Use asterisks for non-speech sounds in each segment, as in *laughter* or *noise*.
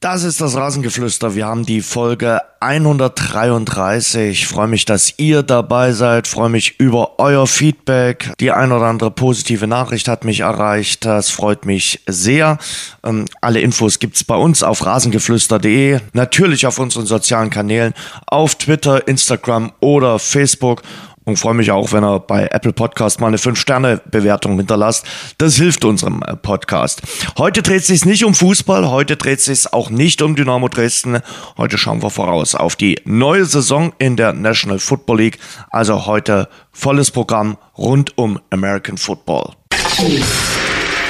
Das ist das Rasengeflüster. Wir haben die Folge 133. Ich freue mich, dass ihr dabei seid. Ich freue mich über euer Feedback. Die ein oder andere positive Nachricht hat mich erreicht. Das freut mich sehr. Ähm, alle Infos gibt's bei uns auf rasengeflüster.de. Natürlich auf unseren sozialen Kanälen, auf Twitter, Instagram oder Facebook und freue mich auch, wenn er bei Apple Podcast mal eine 5-Sterne-Bewertung hinterlasst. Das hilft unserem äh, Podcast. Heute dreht sich nicht um Fußball, heute dreht sich auch nicht um Dynamo Dresden. Heute schauen wir voraus auf die neue Saison in der National Football League. Also heute volles Programm rund um American Football.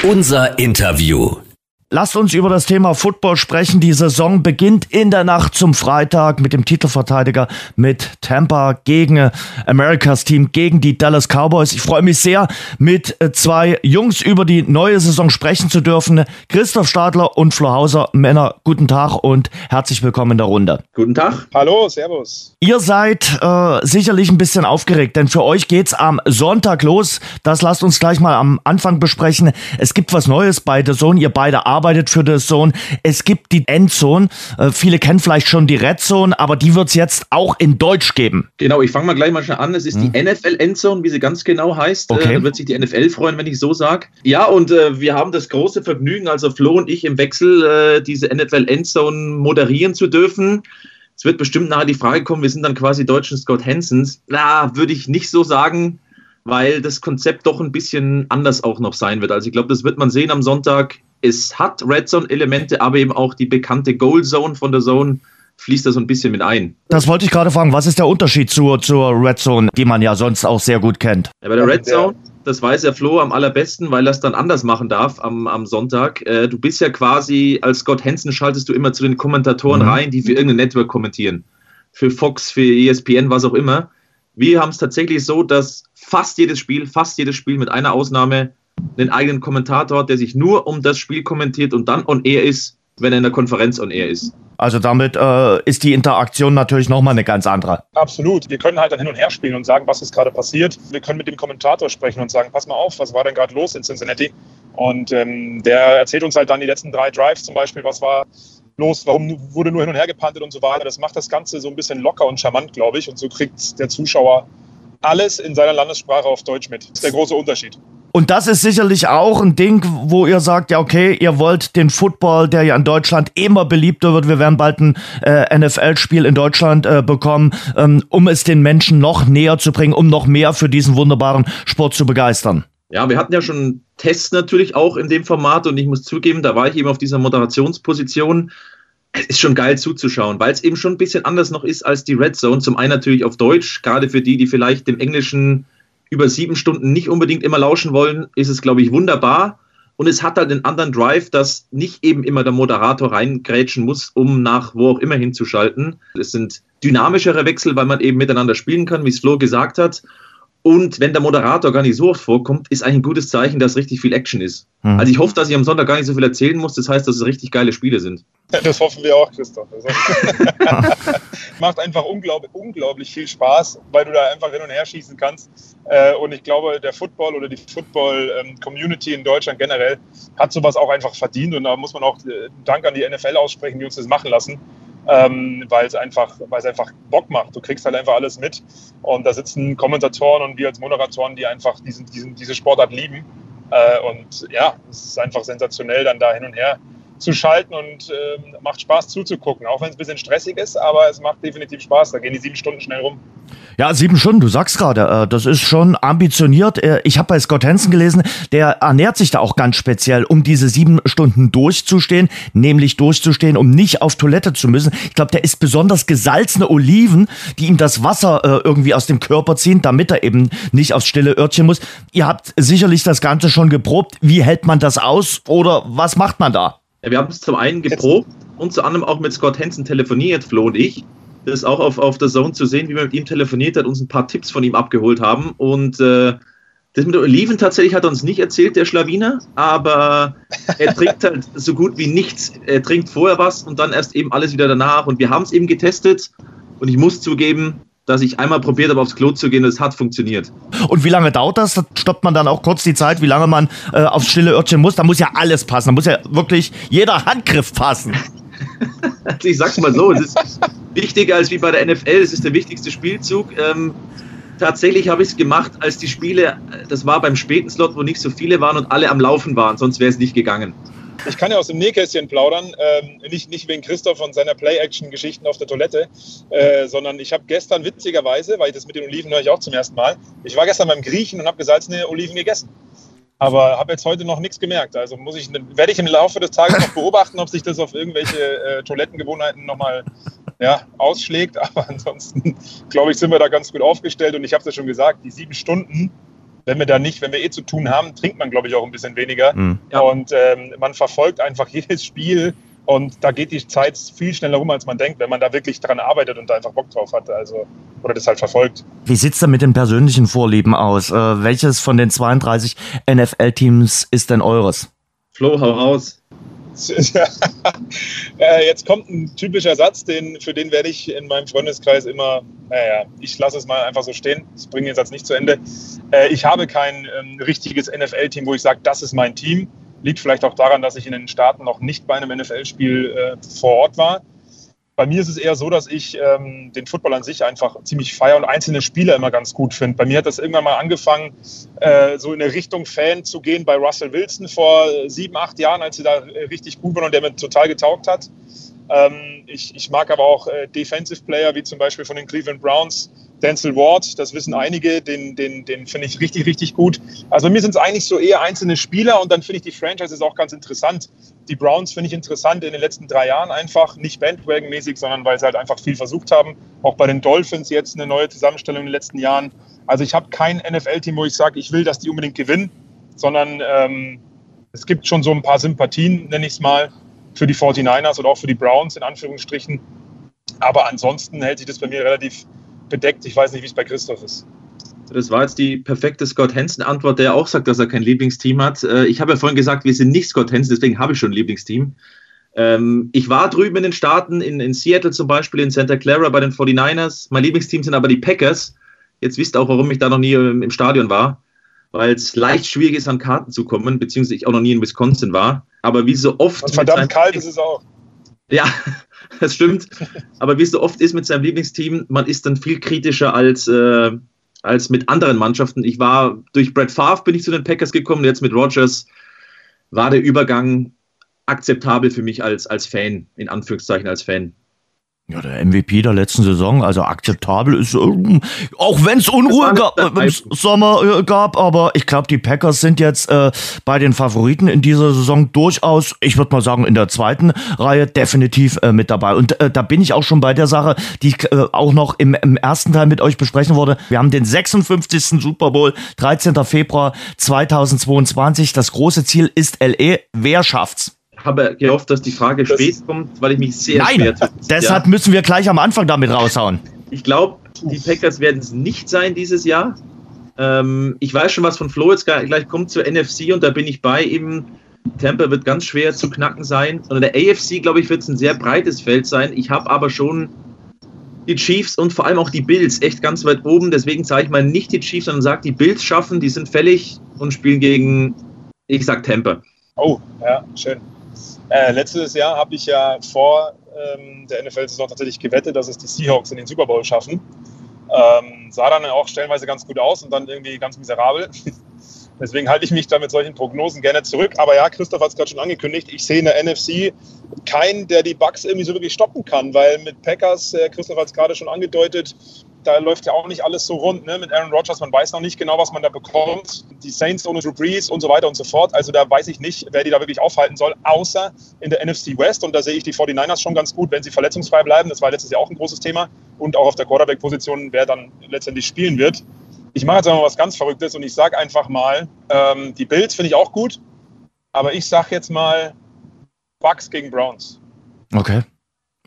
Unser Interview. Lasst uns über das Thema Football sprechen. Die Saison beginnt in der Nacht zum Freitag mit dem Titelverteidiger mit Tampa gegen Americas Team, gegen die Dallas Cowboys. Ich freue mich sehr, mit zwei Jungs über die neue Saison sprechen zu dürfen. Christoph Stadler und Flo Hauser. Männer, guten Tag und herzlich willkommen in der Runde. Guten Tag. Hallo, Servus. Ihr seid äh, sicherlich ein bisschen aufgeregt, denn für euch geht's am Sonntag los. Das lasst uns gleich mal am Anfang besprechen. Es gibt was Neues bei The Zone. Ihr beide arbeitet arbeitet für The Zone. Es gibt die Endzone. Äh, viele kennen vielleicht schon die Red Zone, aber die wird es jetzt auch in Deutsch geben. Genau, ich fange mal gleich mal schnell an. Es ist hm. die NFL Endzone, wie sie ganz genau heißt. Äh, okay. Äh, da wird sich die NFL freuen, wenn ich so sage. Ja, und äh, wir haben das große Vergnügen, also Flo und ich im Wechsel, äh, diese NFL Endzone moderieren zu dürfen. Es wird bestimmt nachher die Frage kommen, wir sind dann quasi deutschen Scott Hansons. Na, würde ich nicht so sagen weil das Konzept doch ein bisschen anders auch noch sein wird. Also ich glaube, das wird man sehen am Sonntag. Es hat Red Zone-Elemente, aber eben auch die bekannte Goal Zone von der Zone fließt da so ein bisschen mit ein. Das wollte ich gerade fragen. Was ist der Unterschied zur, zur Red Zone, die man ja sonst auch sehr gut kennt? Ja, bei der Red Zone, das weiß der Flo am allerbesten, weil er es dann anders machen darf am, am Sonntag. Äh, du bist ja quasi, als Scott Hansen schaltest du immer zu den Kommentatoren mhm. rein, die für irgendein Network kommentieren. Für Fox, für ESPN, was auch immer. Wir haben es tatsächlich so, dass fast jedes Spiel, fast jedes Spiel mit einer Ausnahme einen eigenen Kommentator hat, der sich nur um das Spiel kommentiert und dann on air ist, wenn er in der Konferenz on air ist. Also damit äh, ist die Interaktion natürlich nochmal eine ganz andere. Absolut. Wir können halt dann hin und her spielen und sagen, was ist gerade passiert. Wir können mit dem Kommentator sprechen und sagen, pass mal auf, was war denn gerade los in Cincinnati? Und ähm, der erzählt uns halt dann die letzten drei Drives zum Beispiel, was war los, warum wurde nur hin und her gepantet und so weiter. Das macht das Ganze so ein bisschen locker und charmant, glaube ich. Und so kriegt der Zuschauer alles in seiner Landessprache auf Deutsch mit. Das ist der große Unterschied. Und das ist sicherlich auch ein Ding, wo ihr sagt, ja, okay, ihr wollt den Football, der ja in Deutschland immer beliebter wird. Wir werden bald ein äh, NFL-Spiel in Deutschland äh, bekommen, ähm, um es den Menschen noch näher zu bringen, um noch mehr für diesen wunderbaren Sport zu begeistern. Ja, wir hatten ja schon Tests natürlich auch in dem Format und ich muss zugeben, da war ich eben auf dieser Moderationsposition es ist schon geil zuzuschauen, weil es eben schon ein bisschen anders noch ist als die Red Zone. Zum einen natürlich auf Deutsch, gerade für die, die vielleicht dem Englischen über sieben Stunden nicht unbedingt immer lauschen wollen, ist es, glaube ich, wunderbar. Und es hat halt einen anderen Drive, dass nicht eben immer der Moderator reingrätschen muss, um nach wo auch immer hinzuschalten. Es sind dynamischere Wechsel, weil man eben miteinander spielen kann, wie es Flo gesagt hat. Und wenn der Moderator gar nicht so oft vorkommt, ist eigentlich ein gutes Zeichen, dass richtig viel Action ist. Mhm. Also ich hoffe, dass ich am Sonntag gar nicht so viel erzählen muss. Das heißt, dass es richtig geile Spiele sind. Das hoffen wir auch, Christoph. *laughs* macht einfach unglaublich, unglaublich viel Spaß, weil du da einfach hin und her schießen kannst. Äh, und ich glaube, der Football oder die Football-Community in Deutschland generell hat sowas auch einfach verdient. Und da muss man auch äh, Dank an die NFL aussprechen, die uns das machen lassen ähm, weil es einfach, einfach Bock macht. Du kriegst halt einfach alles mit und da sitzen Kommentatoren und wir als Moderatoren, die einfach diesen, diesen, diese Sportart lieben. Äh, und ja, es ist einfach sensationell, dann da hin und her zu schalten und äh, macht Spaß zuzugucken, auch wenn es ein bisschen stressig ist, aber es macht definitiv Spaß. Da gehen die sieben Stunden schnell rum. Ja, sieben Stunden, du sagst gerade, äh, das ist schon ambitioniert. Äh, ich habe bei Scott Hansen gelesen, der ernährt sich da auch ganz speziell, um diese sieben Stunden durchzustehen, nämlich durchzustehen, um nicht auf Toilette zu müssen. Ich glaube, der isst besonders gesalzene Oliven, die ihm das Wasser äh, irgendwie aus dem Körper ziehen, damit er eben nicht aufs stille Örtchen muss. Ihr habt sicherlich das Ganze schon geprobt. Wie hält man das aus oder was macht man da? Wir haben es zum einen geprobt und zu anderem auch mit Scott Hansen telefoniert, Flo und ich. Das ist auch auf, auf der Zone zu sehen, wie wir mit ihm telefoniert hat, uns ein paar Tipps von ihm abgeholt haben. Und äh, das mit Oliven tatsächlich hat er uns nicht erzählt, der Schlawiner, aber er *laughs* trinkt halt so gut wie nichts. Er trinkt vorher was und dann erst eben alles wieder danach. Und wir haben es eben getestet und ich muss zugeben, dass ich einmal probiert habe, aufs Klo zu gehen, es hat funktioniert. Und wie lange dauert das? Da stoppt man dann auch kurz die Zeit, wie lange man äh, aufs stille Örtchen muss? Da muss ja alles passen. Da muss ja wirklich jeder *laughs* Handgriff passen. *laughs* ich sag's mal so, es ist wichtiger als wie bei der NFL, es ist der wichtigste Spielzug. Ähm, tatsächlich habe ich es gemacht, als die Spiele, das war beim späten Slot, wo nicht so viele waren und alle am Laufen waren, sonst wäre es nicht gegangen. Ich kann ja aus dem Nähkästchen plaudern, ähm, nicht, nicht wegen Christoph und seiner Play-Action-Geschichten auf der Toilette, äh, sondern ich habe gestern witzigerweise, weil ich das mit den Oliven höre ich auch zum ersten Mal, ich war gestern beim Griechen und habe gesalzene Oliven gegessen. Aber habe jetzt heute noch nichts gemerkt. Also muss ich, werde ich im Laufe des Tages noch beobachten, ob sich das auf irgendwelche äh, Toilettengewohnheiten nochmal ja, ausschlägt. Aber ansonsten, glaube ich, sind wir da ganz gut aufgestellt. Und ich habe es ja schon gesagt, die sieben Stunden, wenn wir da nicht, wenn wir eh zu tun haben, trinkt man, glaube ich, auch ein bisschen weniger. Mhm. Und ähm, man verfolgt einfach *laughs* jedes Spiel und da geht die Zeit viel schneller rum, als man denkt, wenn man da wirklich dran arbeitet und da einfach Bock drauf hat. Also, oder das halt verfolgt. Wie sieht es denn mit den persönlichen Vorlieben aus? Äh, welches von den 32 NFL-Teams ist denn eures? Flo, hau raus. *laughs* Äh, jetzt kommt ein typischer Satz, den, für den werde ich in meinem Freundeskreis immer, naja, ich lasse es mal einfach so stehen. Ich bringe den Satz nicht zu Ende. Äh, ich habe kein ähm, richtiges NFL-Team, wo ich sage, das ist mein Team. Liegt vielleicht auch daran, dass ich in den Staaten noch nicht bei einem NFL-Spiel äh, vor Ort war. Bei mir ist es eher so, dass ich ähm, den Football an sich einfach ziemlich feier und einzelne Spieler immer ganz gut finde. Bei mir hat das irgendwann mal angefangen, äh, so in eine Richtung Fan zu gehen bei Russell Wilson vor sieben, acht Jahren, als sie da äh, richtig gut waren und der mir total getaugt hat. Ähm, ich, ich, mag aber auch äh, Defensive Player, wie zum Beispiel von den Cleveland Browns, Denzel Ward, das wissen einige, den, den, den finde ich richtig, richtig gut. Also bei mir sind es eigentlich so eher einzelne Spieler und dann finde ich die Franchise auch ganz interessant. Die Browns finde ich interessant in den letzten drei Jahren einfach, nicht Bandwagon-mäßig, sondern weil sie halt einfach viel versucht haben. Auch bei den Dolphins jetzt eine neue Zusammenstellung in den letzten Jahren. Also ich habe kein NFL-Team, wo ich sage, ich will, dass die unbedingt gewinnen, sondern ähm, es gibt schon so ein paar Sympathien, nenne ich es mal, für die 49ers oder auch für die Browns in Anführungsstrichen. Aber ansonsten hält sich das bei mir relativ bedeckt. Ich weiß nicht, wie es bei Christoph ist. Das war jetzt die perfekte Scott Hansen-Antwort, der auch sagt, dass er kein Lieblingsteam hat. Äh, ich habe ja vorhin gesagt, wir sind nicht Scott Hansen, deswegen habe ich schon ein Lieblingsteam. Ähm, ich war drüben in den Staaten, in, in Seattle zum Beispiel, in Santa Clara bei den 49ers. Mein Lieblingsteam sind aber die Packers. Jetzt wisst ihr auch, warum ich da noch nie im Stadion war, weil es leicht schwierig ist, an Karten zu kommen, beziehungsweise ich auch noch nie in Wisconsin war. Aber wie so oft. Und verdammt kalt ist es auch. Ja, *laughs* das stimmt. Aber wie es so oft ist mit seinem Lieblingsteam, man ist dann viel kritischer als, äh, als mit anderen Mannschaften. Ich war durch Brad Favre bin ich zu den Packers gekommen, jetzt mit Rogers war der Übergang akzeptabel für mich als, als Fan, in Anführungszeichen als Fan. Ja, der MVP der letzten Saison, also akzeptabel ist, äh, auch wenn es Unruhe gab, äh, im Sommer äh, gab, aber ich glaube, die Packers sind jetzt äh, bei den Favoriten in dieser Saison durchaus, ich würde mal sagen, in der zweiten Reihe definitiv äh, mit dabei. Und äh, da bin ich auch schon bei der Sache, die ich äh, auch noch im, im ersten Teil mit euch besprechen wollte. Wir haben den 56. Super Bowl, 13. Februar 2022. Das große Ziel ist LE. Wer schafft's? Habe gehofft, dass die Frage das spät kommt, weil ich mich sehr Nein, schwer tue. Deshalb ja. müssen wir gleich am Anfang damit raushauen. Ich glaube, die Packers werden es nicht sein dieses Jahr. Ähm, ich weiß schon, was von Flo jetzt gleich kommt zur NFC und da bin ich bei ihm. Tampa wird ganz schwer zu knacken sein. Und in der AFC, glaube ich, wird es ein sehr breites Feld sein. Ich habe aber schon die Chiefs und vor allem auch die Bills echt ganz weit oben. Deswegen sage ich mal nicht die Chiefs, sondern sage, die Bills schaffen, die sind fällig und spielen gegen, ich sag Tampa. Oh, ja, schön. Äh, letztes Jahr habe ich ja vor ähm, der NFL-Saison tatsächlich gewettet, dass es die Seahawks in den Super Bowl schaffen. Ähm, sah dann auch stellenweise ganz gut aus und dann irgendwie ganz miserabel. *laughs* Deswegen halte ich mich da mit solchen Prognosen gerne zurück. Aber ja, Christoph hat es gerade schon angekündigt. Ich sehe in der NFC keinen, der die Bugs irgendwie so wirklich stoppen kann, weil mit Packers, äh, Christoph hat es gerade schon angedeutet, da läuft ja auch nicht alles so rund ne? mit Aaron Rodgers. Man weiß noch nicht genau, was man da bekommt. Die Saints ohne Drew Brees und so weiter und so fort. Also da weiß ich nicht, wer die da wirklich aufhalten soll, außer in der NFC West. Und da sehe ich die 49ers schon ganz gut, wenn sie verletzungsfrei bleiben. Das war letztes Jahr auch ein großes Thema. Und auch auf der Quarterback-Position, wer dann letztendlich spielen wird. Ich mache jetzt einmal was ganz Verrücktes und ich sage einfach mal, ähm, die Bills finde ich auch gut. Aber ich sage jetzt mal Bucks gegen Browns. Okay.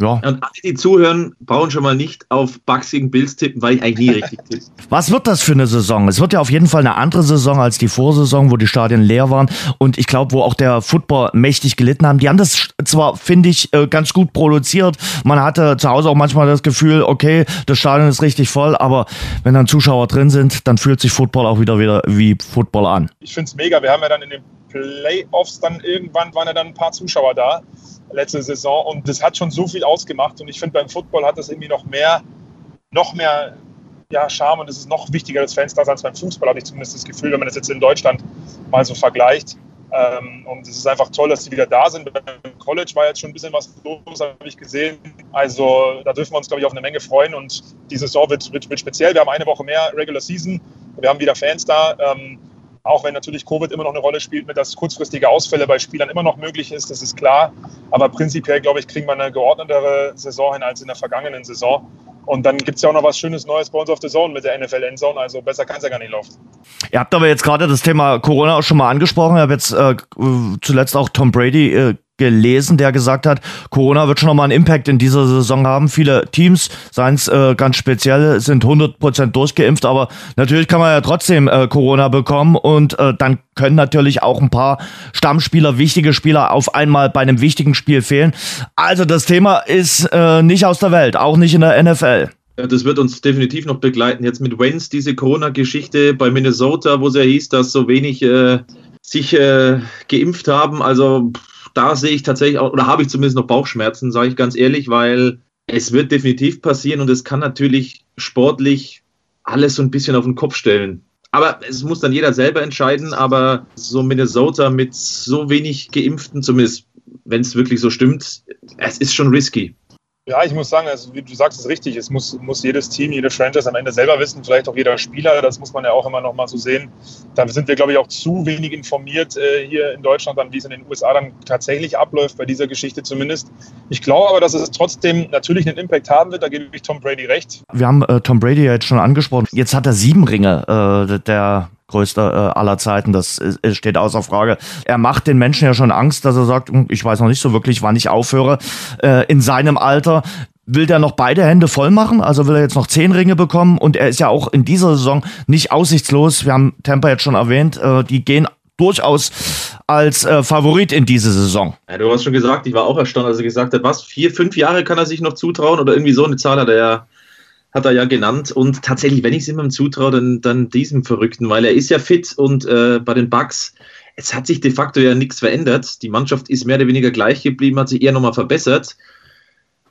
Ja. Und alle, die zuhören, brauchen schon mal nicht auf Bugs gegen Bills tippen, weil ich eigentlich nie richtig *laughs* tippe. Was wird das für eine Saison? Es wird ja auf jeden Fall eine andere Saison als die Vorsaison, wo die Stadien leer waren und ich glaube, wo auch der Football mächtig gelitten haben. Die haben das zwar, finde ich, äh, ganz gut produziert. Man hatte zu Hause auch manchmal das Gefühl, okay, das Stadion ist richtig voll, aber wenn dann Zuschauer drin sind, dann fühlt sich Football auch wieder, wieder wie Football an. Ich finde es mega. Wir haben ja dann in den Playoffs dann irgendwann waren ja dann ein paar Zuschauer da. Letzte Saison. Und das hat schon so viel ausgemacht. Und ich finde, beim Football hat das irgendwie noch mehr, noch mehr ja, Charme und es ist noch wichtiger des Fans als beim Fußball, habe ich zumindest das Gefühl, wenn man das jetzt in Deutschland mal so vergleicht. Ähm, und es ist einfach toll, dass sie wieder da sind. Beim College war jetzt schon ein bisschen was los, habe ich gesehen. Also da dürfen wir uns, glaube ich, auf eine Menge freuen. Und die Saison wird, wird, wird speziell. Wir haben eine Woche mehr Regular Season. Wir haben wieder Fans da. Auch wenn natürlich Covid immer noch eine Rolle spielt, mit dass kurzfristige Ausfälle bei Spielern immer noch möglich ist, das ist klar. Aber prinzipiell, glaube ich, kriegen wir eine geordnetere Saison hin als in der vergangenen Saison. Und dann gibt es ja auch noch was Schönes Neues bei uns auf der Zone mit der NFL Endzone. Also besser kann es ja gar nicht laufen. Ihr habt aber jetzt gerade das Thema Corona auch schon mal angesprochen. Ich habe jetzt äh, zuletzt auch Tom Brady äh, gelesen, der gesagt hat, Corona wird schon nochmal einen Impact in dieser Saison haben. Viele Teams, seien es äh, ganz speziell, sind 100% durchgeimpft, aber natürlich kann man ja trotzdem äh, Corona bekommen und äh, dann können natürlich auch ein paar Stammspieler, wichtige Spieler auf einmal bei einem wichtigen Spiel fehlen. Also das Thema ist äh, nicht aus der Welt, auch nicht in der NFL. Das wird uns definitiv noch begleiten. Jetzt mit Wentz diese Corona-Geschichte bei Minnesota, wo es ja hieß, dass so wenig äh, sich äh, geimpft haben. Also da sehe ich tatsächlich auch, oder habe ich zumindest noch Bauchschmerzen, sage ich ganz ehrlich, weil es wird definitiv passieren und es kann natürlich sportlich alles so ein bisschen auf den Kopf stellen. Aber es muss dann jeder selber entscheiden, aber so Minnesota mit so wenig Geimpften, zumindest wenn es wirklich so stimmt, es ist schon risky. Ja, ich muss sagen, also wie du sagst, ist richtig. Es muss, muss jedes Team, jede Franchise am Ende selber wissen, vielleicht auch jeder Spieler. Das muss man ja auch immer noch mal so sehen. Da sind wir, glaube ich, auch zu wenig informiert äh, hier in Deutschland, dann, wie es in den USA dann tatsächlich abläuft, bei dieser Geschichte zumindest. Ich glaube aber, dass es trotzdem natürlich einen Impact haben wird. Da gebe ich Tom Brady recht. Wir haben äh, Tom Brady ja jetzt schon angesprochen. Jetzt hat er sieben Ringe. Äh, der größter äh, aller Zeiten. Das ist, steht außer Frage. Er macht den Menschen ja schon Angst, dass er sagt, hm, ich weiß noch nicht so wirklich, wann ich aufhöre. Äh, in seinem Alter will der noch beide Hände voll machen, also will er jetzt noch zehn Ringe bekommen und er ist ja auch in dieser Saison nicht aussichtslos. Wir haben Tampa jetzt schon erwähnt, äh, die gehen durchaus als äh, Favorit in diese Saison. Ja, du hast schon gesagt, ich war auch erstaunt, als er gesagt hat, was, vier, fünf Jahre kann er sich noch zutrauen oder irgendwie so eine Zahl hat er ja hat er ja genannt. Und tatsächlich, wenn ich es ihm zutraue, dann, dann diesem Verrückten, weil er ist ja fit und äh, bei den Bucks, es hat sich de facto ja nichts verändert. Die Mannschaft ist mehr oder weniger gleich geblieben, hat sich eher nochmal verbessert.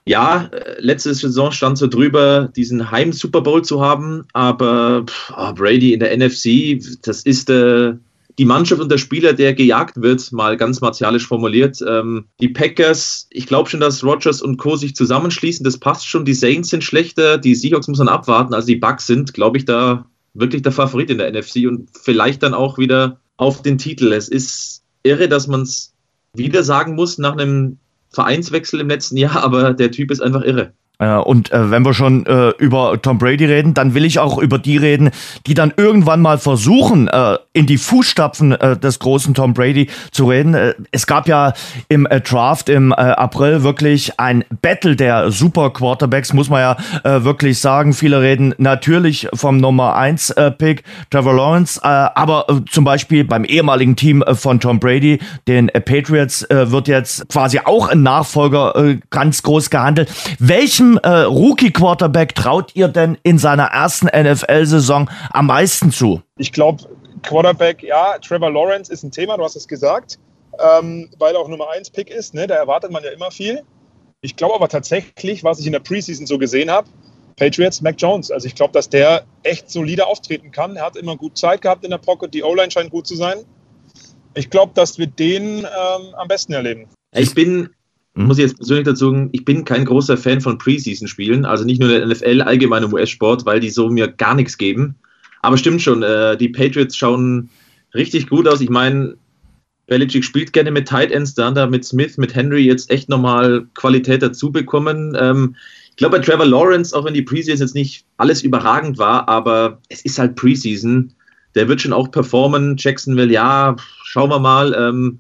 Ja, äh, letzte Saison stand so drüber, diesen Heim-Super Bowl zu haben, aber pff, oh, Brady in der NFC, das ist äh, die Mannschaft und der Spieler, der gejagt wird, mal ganz martialisch formuliert. Ähm, die Packers, ich glaube schon, dass Rogers und Co. sich zusammenschließen, das passt schon. Die Saints sind schlechter, die Seahawks muss man abwarten. Also die Bucks sind, glaube ich, da wirklich der Favorit in der NFC und vielleicht dann auch wieder auf den Titel. Es ist irre, dass man es wieder sagen muss nach einem Vereinswechsel im letzten Jahr, *laughs* aber der Typ ist einfach irre. Äh, und äh, wenn wir schon äh, über Tom Brady reden, dann will ich auch über die reden, die dann irgendwann mal versuchen, äh, in die Fußstapfen äh, des großen Tom Brady zu reden. Äh, es gab ja im äh, Draft im äh, April wirklich ein Battle der Super Quarterbacks, muss man ja äh, wirklich sagen. Viele reden natürlich vom Nummer 1 äh, Pick, Trevor Lawrence, äh, aber äh, zum Beispiel beim ehemaligen Team äh, von Tom Brady, den äh, Patriots, äh, wird jetzt quasi auch ein Nachfolger äh, ganz groß gehandelt. Welchem äh, Rookie-Quarterback traut ihr denn in seiner ersten NFL-Saison am meisten zu? Ich glaube, Quarterback, ja, Trevor Lawrence ist ein Thema, du hast es gesagt, ähm, weil er auch Nummer 1 Pick ist. Ne? Da erwartet man ja immer viel. Ich glaube aber tatsächlich, was ich in der Preseason so gesehen habe, Patriots, Mac Jones. Also ich glaube, dass der echt solide auftreten kann. Er hat immer gut Zeit gehabt in der Pocket. Die O-Line scheint gut zu sein. Ich glaube, dass wir den ähm, am besten erleben. Ich bin. Muss ich jetzt persönlich dazu sagen, ich bin kein großer Fan von Preseason-Spielen, also nicht nur der NFL, allgemein im US-Sport, weil die so mir gar nichts geben. Aber stimmt schon, äh, die Patriots schauen richtig gut aus. Ich meine, Belichick spielt gerne mit Tight Ends, dann da mit Smith, mit Henry jetzt echt nochmal Qualität dazu bekommen. Ähm, ich glaube, bei Trevor Lawrence, auch wenn die Preseason jetzt nicht alles überragend war, aber es ist halt Preseason. Der wird schon auch performen. Jacksonville, ja, schauen wir mal. Ähm,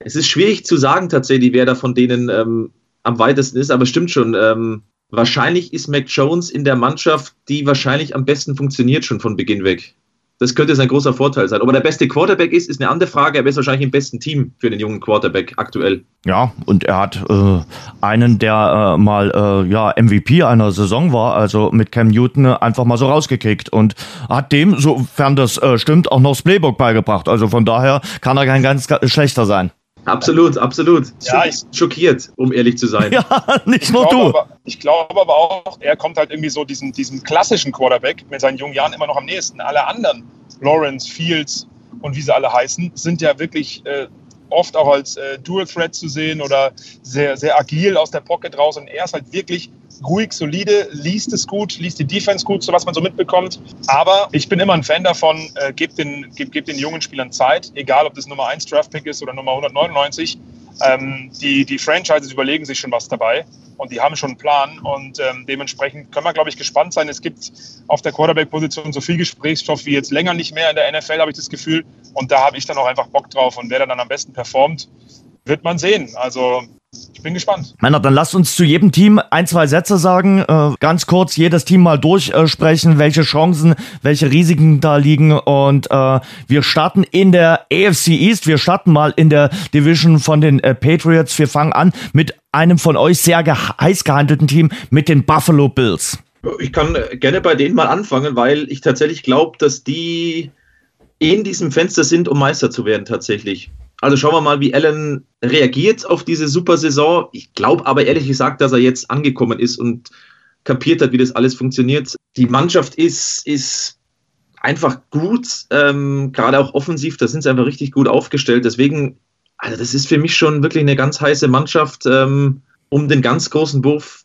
es ist schwierig zu sagen tatsächlich, wer da von denen ähm, am weitesten ist, aber stimmt schon. Ähm, wahrscheinlich ist Mac Jones in der Mannschaft, die wahrscheinlich am besten funktioniert schon von Beginn weg. Das könnte sein großer Vorteil sein. Ob er der beste Quarterback ist, ist eine andere Frage. Er ist wahrscheinlich im besten Team für den jungen Quarterback aktuell. Ja, und er hat äh, einen, der äh, mal äh, ja, MVP einer Saison war, also mit Cam Newton einfach mal so rausgekickt und hat dem, sofern das äh, stimmt, auch noch das Playbook beigebracht. Also von daher kann er kein ganz schlechter sein. Absolut, absolut. Ja, ich, schockiert, um ehrlich zu sein. *laughs* Ja, nicht nur du. Aber, ich glaube aber auch, er kommt halt irgendwie so diesem, diesem klassischen Quarterback mit seinen jungen Jahren immer noch am nächsten. Alle anderen, Lawrence, Fields und wie sie alle heißen, sind ja wirklich äh, oft auch als äh, Dual Threat zu sehen oder sehr, sehr agil aus der Pocket raus. Und er ist halt wirklich ruhig, solide, liest es gut, liest die Defense gut, so was man so mitbekommt. Aber ich bin immer ein Fan davon, äh, gebt, den, gebt, gebt den jungen Spielern Zeit, egal ob das Nummer 1 Draftpick ist oder Nummer 199. Ähm, die, die Franchises überlegen sich schon was dabei und die haben schon einen Plan und ähm, dementsprechend können wir, glaube ich, gespannt sein. Es gibt auf der Quarterback-Position so viel Gesprächsstoff wie jetzt länger nicht mehr in der NFL, habe ich das Gefühl. Und da habe ich dann auch einfach Bock drauf und wer dann am besten performt, wird man sehen. Also ich bin gespannt. Männer, dann lasst uns zu jedem Team ein, zwei Sätze sagen. Äh, ganz kurz jedes Team mal durchsprechen, äh, welche Chancen, welche Risiken da liegen. Und äh, wir starten in der AFC East. Wir starten mal in der Division von den äh, Patriots. Wir fangen an mit einem von euch sehr ge heiß gehandelten Team, mit den Buffalo Bills. Ich kann gerne bei denen mal anfangen, weil ich tatsächlich glaube, dass die in diesem Fenster sind, um Meister zu werden tatsächlich. Also schauen wir mal, wie Allen reagiert auf diese super Saison. Ich glaube aber ehrlich gesagt, dass er jetzt angekommen ist und kapiert hat, wie das alles funktioniert. Die Mannschaft ist, ist einfach gut, ähm, gerade auch offensiv, da sind sie einfach richtig gut aufgestellt. Deswegen, also das ist für mich schon wirklich eine ganz heiße Mannschaft, ähm, um den ganz großen Wurf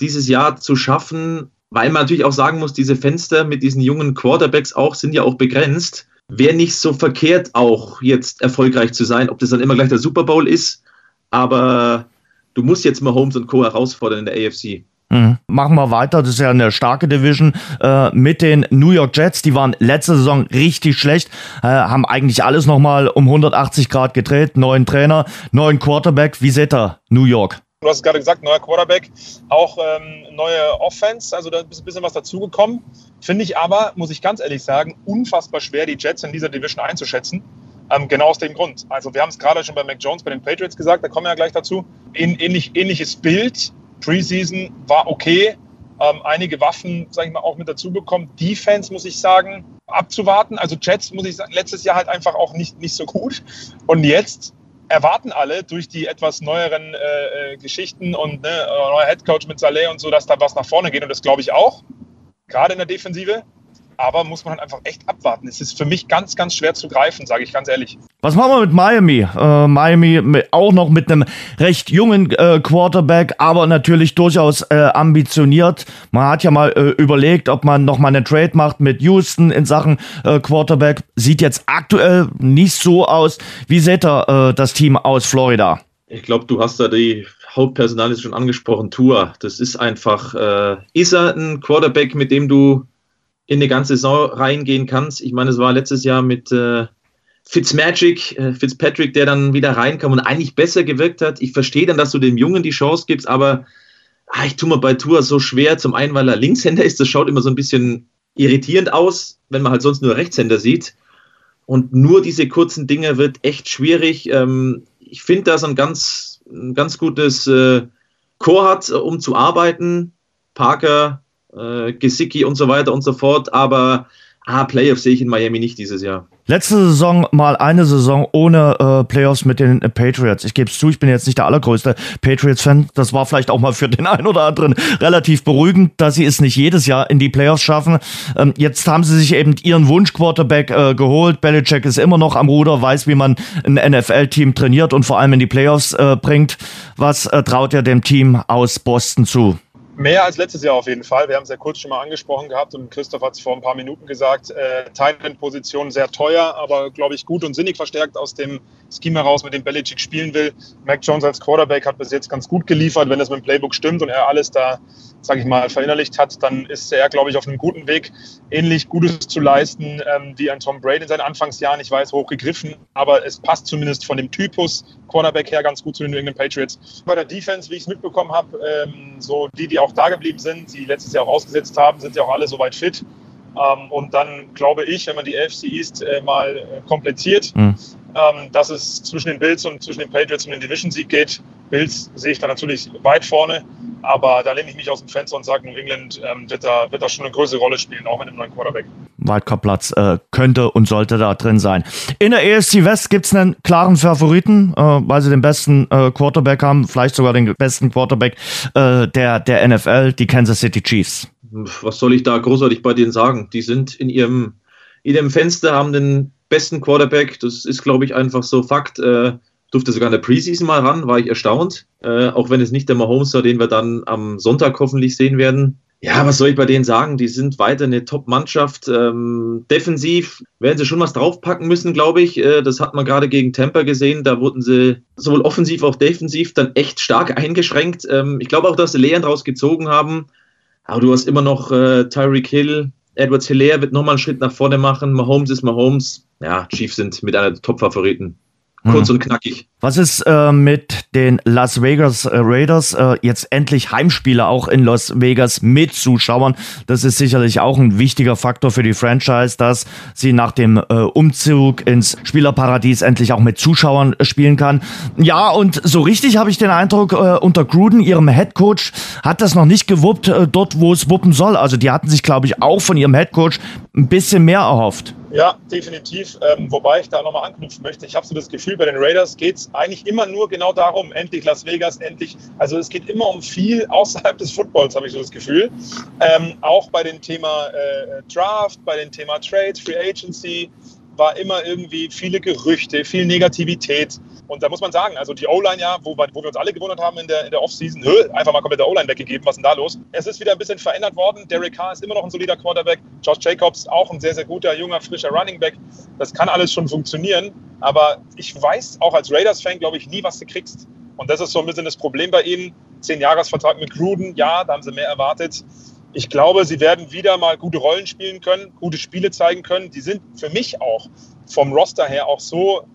dieses Jahr zu schaffen, weil man natürlich auch sagen muss, diese Fenster mit diesen jungen Quarterbacks auch sind ja auch begrenzt wäre nicht so verkehrt, auch jetzt erfolgreich zu sein. Ob das dann immer gleich der Super Bowl ist, aber du musst jetzt mal Holmes und Co. herausfordern in der AFC. Mhm. Machen wir weiter. Das ist ja eine starke Division äh, mit den New York Jets. Die waren letzte Saison richtig schlecht, äh, haben eigentlich alles nochmal um 180 Grad gedreht. Neuen Trainer, neuen Quarterback. Wie seht ihr New York? Du hast es gerade gesagt, neuer Quarterback, auch ähm, neue Offense, also da ist ein bisschen was dazugekommen. Finde ich aber, muss ich ganz ehrlich sagen, unfassbar schwer, die Jets in dieser Division einzuschätzen. Ähm, genau aus dem Grund. Also wir haben es gerade schon bei Mac Jones, bei den Patriots gesagt, da kommen wir ja gleich dazu. In, ähnlich, ähnliches Bild, Preseason war okay, ähm, einige Waffen, sage ich mal, auch mit dazu bekommen. Defense, muss ich sagen, abzuwarten. Also Jets, muss ich sagen, letztes Jahr halt einfach auch nicht, nicht so gut. Und jetzt erwarten alle durch die etwas neueren äh, äh Geschichten und ne, neuer Headcoach mit Saleh und so, dass da was nach vorne geht. Und das glaube ich auch, gerade in der Defensive. Aber muss man halt einfach echt abwarten. Es ist für mich ganz, ganz schwer zu greifen, sage ich ganz ehrlich. Was machen wir mit Miami? Äh, Miami mit, auch noch mit einem recht jungen äh, Quarterback, aber natürlich durchaus äh, ambitioniert. Man hat ja mal äh, überlegt, ob man noch mal eine Trade macht mit Houston in Sachen äh, Quarterback. Sieht jetzt aktuell nicht so aus. Wie seht ihr äh, das Team aus Florida? Ich glaube, du hast da die Hauptpersonal schon angesprochen, Tour. Das ist einfach, ist er ein Quarterback, mit dem du in eine ganze Saison reingehen kannst. Ich meine, es war letztes Jahr mit äh, Fitzmagic, äh, Fitzpatrick, der dann wieder reinkam und eigentlich besser gewirkt hat. Ich verstehe dann, dass du dem Jungen die Chance gibst, aber ah, ich tue mir bei Tour so schwer. Zum einen, weil er Linkshänder ist, das schaut immer so ein bisschen irritierend aus, wenn man halt sonst nur Rechtshänder sieht. Und nur diese kurzen Dinge wird echt schwierig. Ähm, ich finde, dass er ein ganz, ein ganz gutes äh, Chor hat, um zu arbeiten. Parker äh, Gesicki und so weiter und so fort. Aber ah, Playoffs sehe ich in Miami nicht dieses Jahr. Letzte Saison mal eine Saison ohne äh, Playoffs mit den äh, Patriots. Ich gebe es zu, ich bin jetzt nicht der allergrößte Patriots-Fan. Das war vielleicht auch mal für den *laughs* einen oder anderen relativ beruhigend, dass sie es nicht jedes Jahr in die Playoffs schaffen. Ähm, jetzt haben sie sich eben ihren Wunsch-Quarterback äh, geholt. Belichick ist immer noch am Ruder, weiß, wie man ein NFL-Team trainiert und vor allem in die Playoffs äh, bringt. Was äh, traut er dem Team aus Boston zu? Mehr als letztes Jahr auf jeden Fall. Wir haben es ja kurz schon mal angesprochen gehabt und Christoph hat es vor ein paar Minuten gesagt. Äh, Thailand-Position sehr teuer, aber glaube ich gut und sinnig verstärkt aus dem Scheme heraus, mit dem Belichick spielen will. Mac Jones als Quarterback hat bis jetzt ganz gut geliefert. Wenn das mit dem Playbook stimmt und er alles da, sage ich mal, verinnerlicht hat, dann ist er, glaube ich, auf einem guten Weg, ähnlich Gutes zu leisten ähm, wie ein Tom Brady in seinen Anfangsjahren. Ich weiß, hochgegriffen, aber es passt zumindest von dem Typus Quarterback her ganz gut zu den New England Patriots. Bei der Defense, wie ich es mitbekommen habe, ähm, so die, die auch da geblieben sind, die letztes Jahr auch ausgesetzt haben, sind ja auch alle soweit fit. Ähm, und dann glaube ich, wenn man die AFC East äh, mal äh, komplettiert, mhm. ähm, dass es zwischen den Bills und zwischen den Patriots um den Division-Sieg geht. Bills sehe ich da natürlich weit vorne, aber da lehne ich mich aus dem Fenster und sage, New England ähm, wird, da, wird da schon eine größere Rolle spielen, auch mit dem neuen Quarterback. Wildcard-Platz äh, könnte und sollte da drin sein. In der AFC West gibt es einen klaren Favoriten, äh, weil sie den besten äh, Quarterback haben, vielleicht sogar den besten Quarterback äh, der, der NFL, die Kansas City Chiefs. Was soll ich da großartig bei denen sagen? Die sind in ihrem, in ihrem Fenster, haben den besten Quarterback. Das ist, glaube ich, einfach so Fakt. Durfte sogar in der Preseason mal ran, war ich erstaunt. Äh, auch wenn es nicht der Mahomes war, den wir dann am Sonntag hoffentlich sehen werden. Ja, was soll ich bei denen sagen? Die sind weiter eine Top-Mannschaft. Ähm, defensiv werden sie schon was draufpacken müssen, glaube ich. Äh, das hat man gerade gegen Tampa gesehen. Da wurden sie sowohl offensiv als auch defensiv dann echt stark eingeschränkt. Ähm, ich glaube auch, dass sie Lehren daraus gezogen haben. Aber du hast immer noch äh, Tyreek Hill. Edwards Hilaire wird nochmal einen Schritt nach vorne machen. Mahomes ist Mahomes. Ja, Chiefs sind mit einer Top-Favoriten. Kurz mhm. und knackig. Was ist äh, mit den Las Vegas äh, Raiders? Äh, jetzt endlich Heimspiele auch in Las Vegas mit Zuschauern. Das ist sicherlich auch ein wichtiger Faktor für die Franchise, dass sie nach dem äh, Umzug ins Spielerparadies endlich auch mit Zuschauern spielen kann. Ja, und so richtig habe ich den Eindruck, äh, unter Gruden, ihrem Headcoach, hat das noch nicht gewuppt, äh, dort wo es wuppen soll. Also die hatten sich, glaube ich, auch von ihrem Headcoach ein bisschen mehr erhofft. Ja, definitiv. Ähm, wobei ich da nochmal anknüpfen möchte. Ich habe so das Gefühl, bei den Raiders geht es eigentlich immer nur genau darum, endlich Las Vegas, endlich. Also es geht immer um viel *laughs* außerhalb des Footballs, habe ich so das Gefühl. Ähm, auch bei dem Thema äh, Draft, bei dem Thema Trade, Free Agency war immer irgendwie viele Gerüchte, viel Negativität. Und da muss man sagen, also die O-Line ja, wo, wo, wir uns alle gewundert haben in der, in der Offseason, einfach mal komplett der O-Line weggegeben, was ist denn da los? Es ist wieder ein bisschen verändert worden. Derek Carr ist immer noch ein solider Quarterback. Josh Jacobs auch ein sehr, sehr guter, junger, frischer Running Back. Das kann alles schon funktionieren. Aber ich weiß auch als Raiders-Fan, glaube ich, nie, was du kriegst. Und das ist so ein bisschen das Problem bei ihnen. Zehn-Jahres-Vertrag mit Gruden, ja, da haben sie mehr erwartet. Ich glaube, sie werden wieder mal gute Rollen spielen können, gute Spiele zeigen können. Die sind für mich auch vom Roster her auch so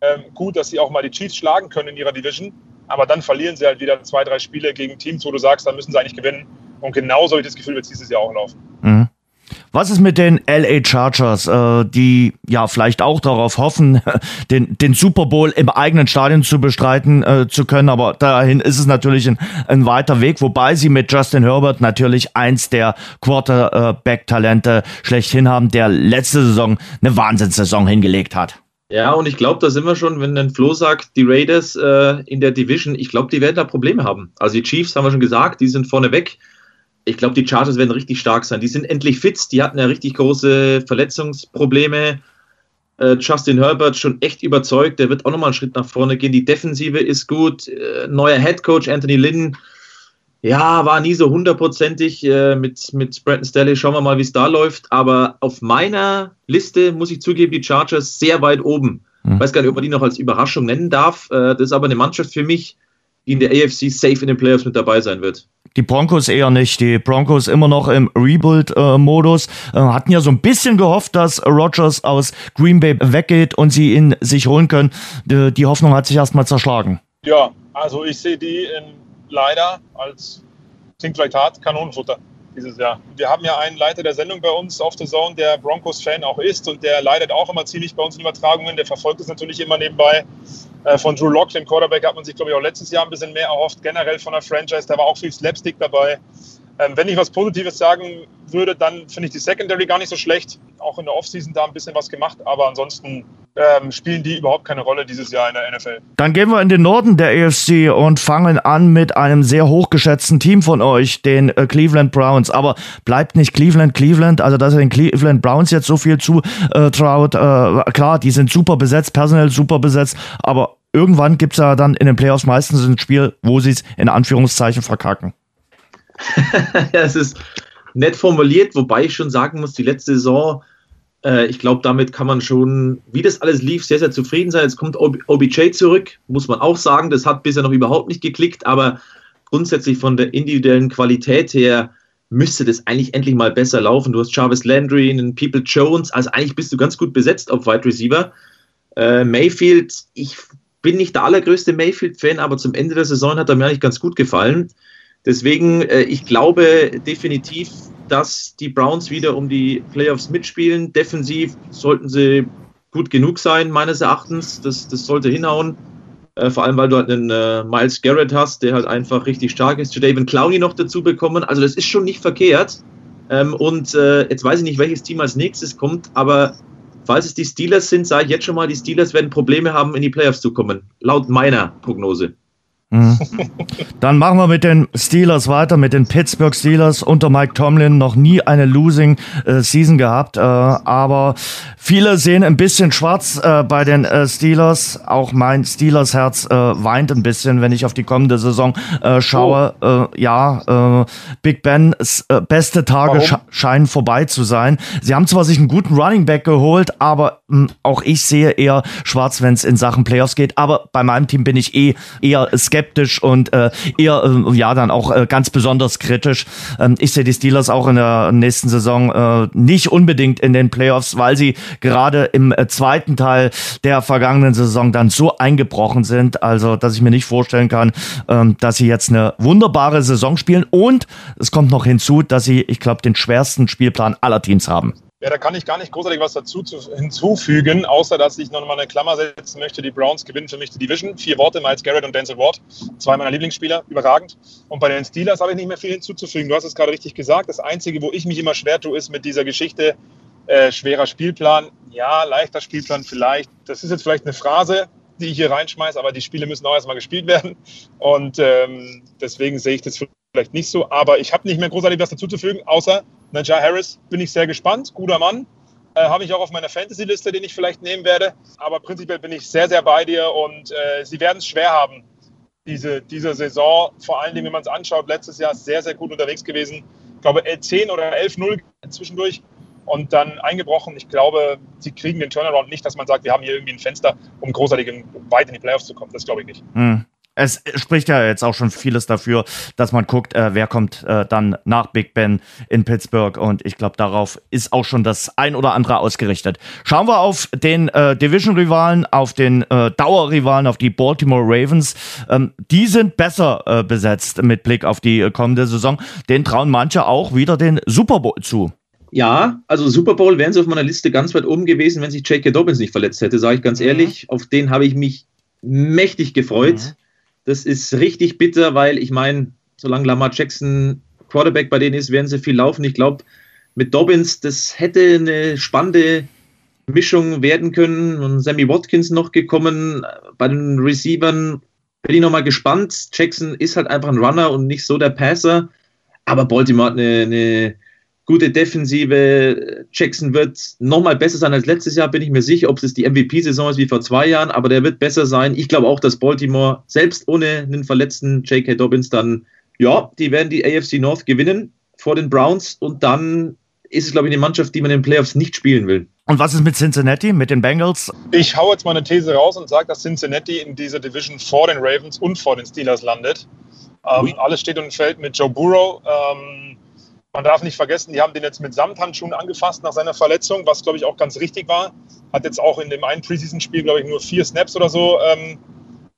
ähm, gut, dass sie auch mal die Chiefs schlagen können in ihrer Division. Aber dann verlieren sie halt wieder zwei, drei Spiele gegen Teams, wo du sagst, da müssen sie eigentlich gewinnen. Und genauso habe ich das Gefühl, wird es dieses Jahr auch laufen. Mhm. Was ist mit den LA Chargers, äh, die ja vielleicht auch darauf hoffen, *laughs* den, den Super Bowl im eigenen Stadion zu bestreiten äh, zu können, aber dahin ist es natürlich ein, ein weiter Weg, wobei sie mit Justin Herbert natürlich eins der Quarterback-Talente schlechthin haben, der letzte Saison eine Wahnsinnssaison hingelegt hat. Ja, und ich glaube, da sind wir schon, wenn dann Flo sagt, die Raiders äh, in der Division, ich glaube, die werden da Probleme haben. Also die Chiefs haben wir schon gesagt, die sind vorne weg. Ich glaube, die Chargers werden richtig stark sein. Die sind endlich fit, die hatten ja richtig große Verletzungsprobleme. Äh, Justin Herbert schon echt überzeugt, der wird auch nochmal einen Schritt nach vorne gehen. Die Defensive ist gut. Äh, neuer Head Coach Anthony Lynn ja, war nie so hundertprozentig äh, mit, mit Brandon Staley. Schauen wir mal, wie es da läuft. Aber auf meiner Liste muss ich zugeben, die Chargers sehr weit oben. Mhm. Weiß gar nicht, ob man die noch als Überraschung nennen darf. Äh, das ist aber eine Mannschaft für mich, die in der AFC safe in den Playoffs mit dabei sein wird. Die Broncos eher nicht. Die Broncos immer noch im Rebuild-Modus. Äh, hatten ja so ein bisschen gehofft, dass Rogers aus Green Bay weggeht und sie ihn sich holen können. Die, die Hoffnung hat sich erstmal zerschlagen. Ja, also ich sehe die in leider als, klingt vielleicht hart, Kanonenfutter dieses Jahr. Wir haben ja einen Leiter der Sendung bei uns auf The Zone, der Broncos-Fan auch ist und der leidet auch immer ziemlich bei uns in Übertragungen. Der verfolgt es natürlich immer nebenbei. Äh, von Drew Lock, dem Quarterback, hat man sich, glaube ich, auch letztes Jahr ein bisschen mehr erhofft. Generell von der Franchise, da war auch viel Slapstick dabei. Ähm, wenn ich was Positives sagen würde, dann finde ich die Secondary gar nicht so schlecht. Auch in der Offseason da ein bisschen was gemacht, aber ansonsten ähm, spielen die überhaupt keine Rolle dieses Jahr in der NFL. Dann gehen wir in den Norden der AFC und fangen an mit einem sehr hochgeschätzten Team von euch, den äh, Cleveland Browns. Aber bleibt nicht Cleveland Cleveland, also dass er den Cleveland Browns jetzt so viel zutraut. Äh, klar, die sind super besetzt, personell super besetzt, aber irgendwann gibt es ja dann in den Playoffs meistens ein Spiel, wo sie es in Anführungszeichen verkacken. *laughs* es ist nett formuliert, wobei ich schon sagen muss, die letzte Saison, äh, ich glaube, damit kann man schon, wie das alles lief, sehr, sehr zufrieden sein. Jetzt kommt OBJ zurück, muss man auch sagen. Das hat bisher noch überhaupt nicht geklickt, aber grundsätzlich von der individuellen Qualität her müsste das eigentlich endlich mal besser laufen. Du hast Jarvis Landry, einen People Jones, also eigentlich bist du ganz gut besetzt auf Wide Receiver. Äh, Mayfield, ich bin nicht der allergrößte Mayfield-Fan, aber zum Ende der Saison hat er mir eigentlich ganz gut gefallen. Deswegen, äh, ich glaube definitiv, dass die Browns wieder um die Playoffs mitspielen. Defensiv sollten sie gut genug sein, meines Erachtens. Das, das sollte hinhauen. Äh, vor allem, weil du halt einen äh, Miles Garrett hast, der halt einfach richtig stark ist. David Clowney noch dazu bekommen. Also, das ist schon nicht verkehrt. Ähm, und äh, jetzt weiß ich nicht, welches Team als nächstes kommt, aber falls es die Steelers sind, sage ich jetzt schon mal, die Steelers werden Probleme haben, in die Playoffs zu kommen. Laut meiner Prognose. Mhm. *laughs* Dann machen wir mit den Steelers weiter, mit den Pittsburgh Steelers unter Mike Tomlin noch nie eine Losing äh, Season gehabt, äh, aber viele sehen ein bisschen schwarz äh, bei den äh, Steelers. Auch mein Steelers Herz äh, weint ein bisschen, wenn ich auf die kommende Saison äh, schaue. Oh. ja, Big Ben's beste Tage sch scheinen vorbei zu sein. Sie haben zwar sich einen guten Running Back geholt, aber mh, hm, auch ich sehe eher schwarz, wenn es in Sachen Playoffs geht. Aber bei meinem Team bin ich eh eher skeptisch skeptisch und äh, eher, äh, ja, dann auch äh, ganz besonders kritisch. Ähm, ich sehe die Steelers auch in der nächsten Saison äh, nicht unbedingt in den Playoffs, weil sie gerade im äh, zweiten Teil der vergangenen Saison dann so eingebrochen sind, also dass ich mir nicht vorstellen kann, ähm, dass sie jetzt eine wunderbare Saison spielen und es kommt noch hinzu, dass sie, ich glaube, den schwersten Spielplan aller Teams haben. Ja, da kann ich gar nicht großartig was dazu zu, hinzufügen, außer dass ich noch mal eine Klammer setzen möchte. Die Browns gewinnen für mich die Division. Vier Worte, Miles Garrett und Denzel Ward. Zwei meiner Lieblingsspieler, überragend. Und bei den Steelers habe ich nicht mehr viel hinzuzufügen. Du hast es gerade richtig gesagt. Das Einzige, wo ich mich immer schwer tue, ist mit dieser Geschichte äh, schwerer Spielplan. Ja, leichter Spielplan vielleicht. Das ist jetzt vielleicht eine Phrase, die ich hier reinschmeiße, aber die Spiele müssen auch erstmal gespielt werden. Und ähm, deswegen sehe ich das vielleicht nicht so. Aber ich habe nicht mehr großartig was dazuzufügen, außer Najah Harris bin ich sehr gespannt. Guter Mann. Äh, Habe ich auch auf meiner Fantasy-Liste, den ich vielleicht nehmen werde. Aber prinzipiell bin ich sehr, sehr bei dir und äh, sie werden es schwer haben, diese, diese Saison. Vor allen Dingen, wenn man es anschaut, letztes Jahr sehr, sehr gut unterwegs gewesen. Ich glaube, 10 oder 11-0 zwischendurch und dann eingebrochen. Ich glaube, sie kriegen den Turnaround nicht, dass man sagt, wir haben hier irgendwie ein Fenster, um großartig weit in die Playoffs zu kommen. Das glaube ich nicht. Hm es spricht ja jetzt auch schon vieles dafür, dass man guckt, äh, wer kommt äh, dann nach Big Ben in Pittsburgh. Und ich glaube, darauf ist auch schon das ein oder andere ausgerichtet. Schauen wir auf den äh, Division-Rivalen, auf den äh, Dauerrivalen, auf die Baltimore Ravens. Ähm, die sind besser äh, besetzt mit Blick auf die äh, kommende Saison. Den trauen manche auch wieder den Super Bowl zu. Ja, also Super Bowl wären sie auf meiner Liste ganz weit oben gewesen, wenn sich J.K. Dobbins nicht verletzt hätte, sage ich ganz mhm. ehrlich. Auf den habe ich mich mächtig gefreut. Mhm. Das ist richtig bitter, weil ich meine, solange Lamar Jackson Quarterback bei denen ist, werden sie viel laufen. Ich glaube, mit Dobbins, das hätte eine spannende Mischung werden können. Und Sammy Watkins noch gekommen. Bei den Receivern bin ich nochmal gespannt. Jackson ist halt einfach ein Runner und nicht so der Passer. Aber Baltimore hat eine, eine gute Defensive. Jackson wird nochmal besser sein als letztes Jahr, bin ich mir sicher. Ob es die MVP-Saison ist wie vor zwei Jahren, aber der wird besser sein. Ich glaube auch, dass Baltimore selbst ohne einen verletzten J.K. Dobbins dann, ja, die werden die AFC North gewinnen vor den Browns und dann ist es, glaube ich, eine Mannschaft, die man in den Playoffs nicht spielen will. Und was ist mit Cincinnati, mit den Bengals? Ich hau jetzt mal eine These raus und sage, dass Cincinnati in dieser Division vor den Ravens und vor den Steelers landet. Ähm, alles steht und fällt mit Joe Burrow. Ähm, man darf nicht vergessen, die haben den jetzt mit Samthandschuhen angefasst nach seiner Verletzung, was glaube ich auch ganz richtig war. Hat jetzt auch in dem einen Preseason-Spiel, glaube ich, nur vier Snaps oder so ähm,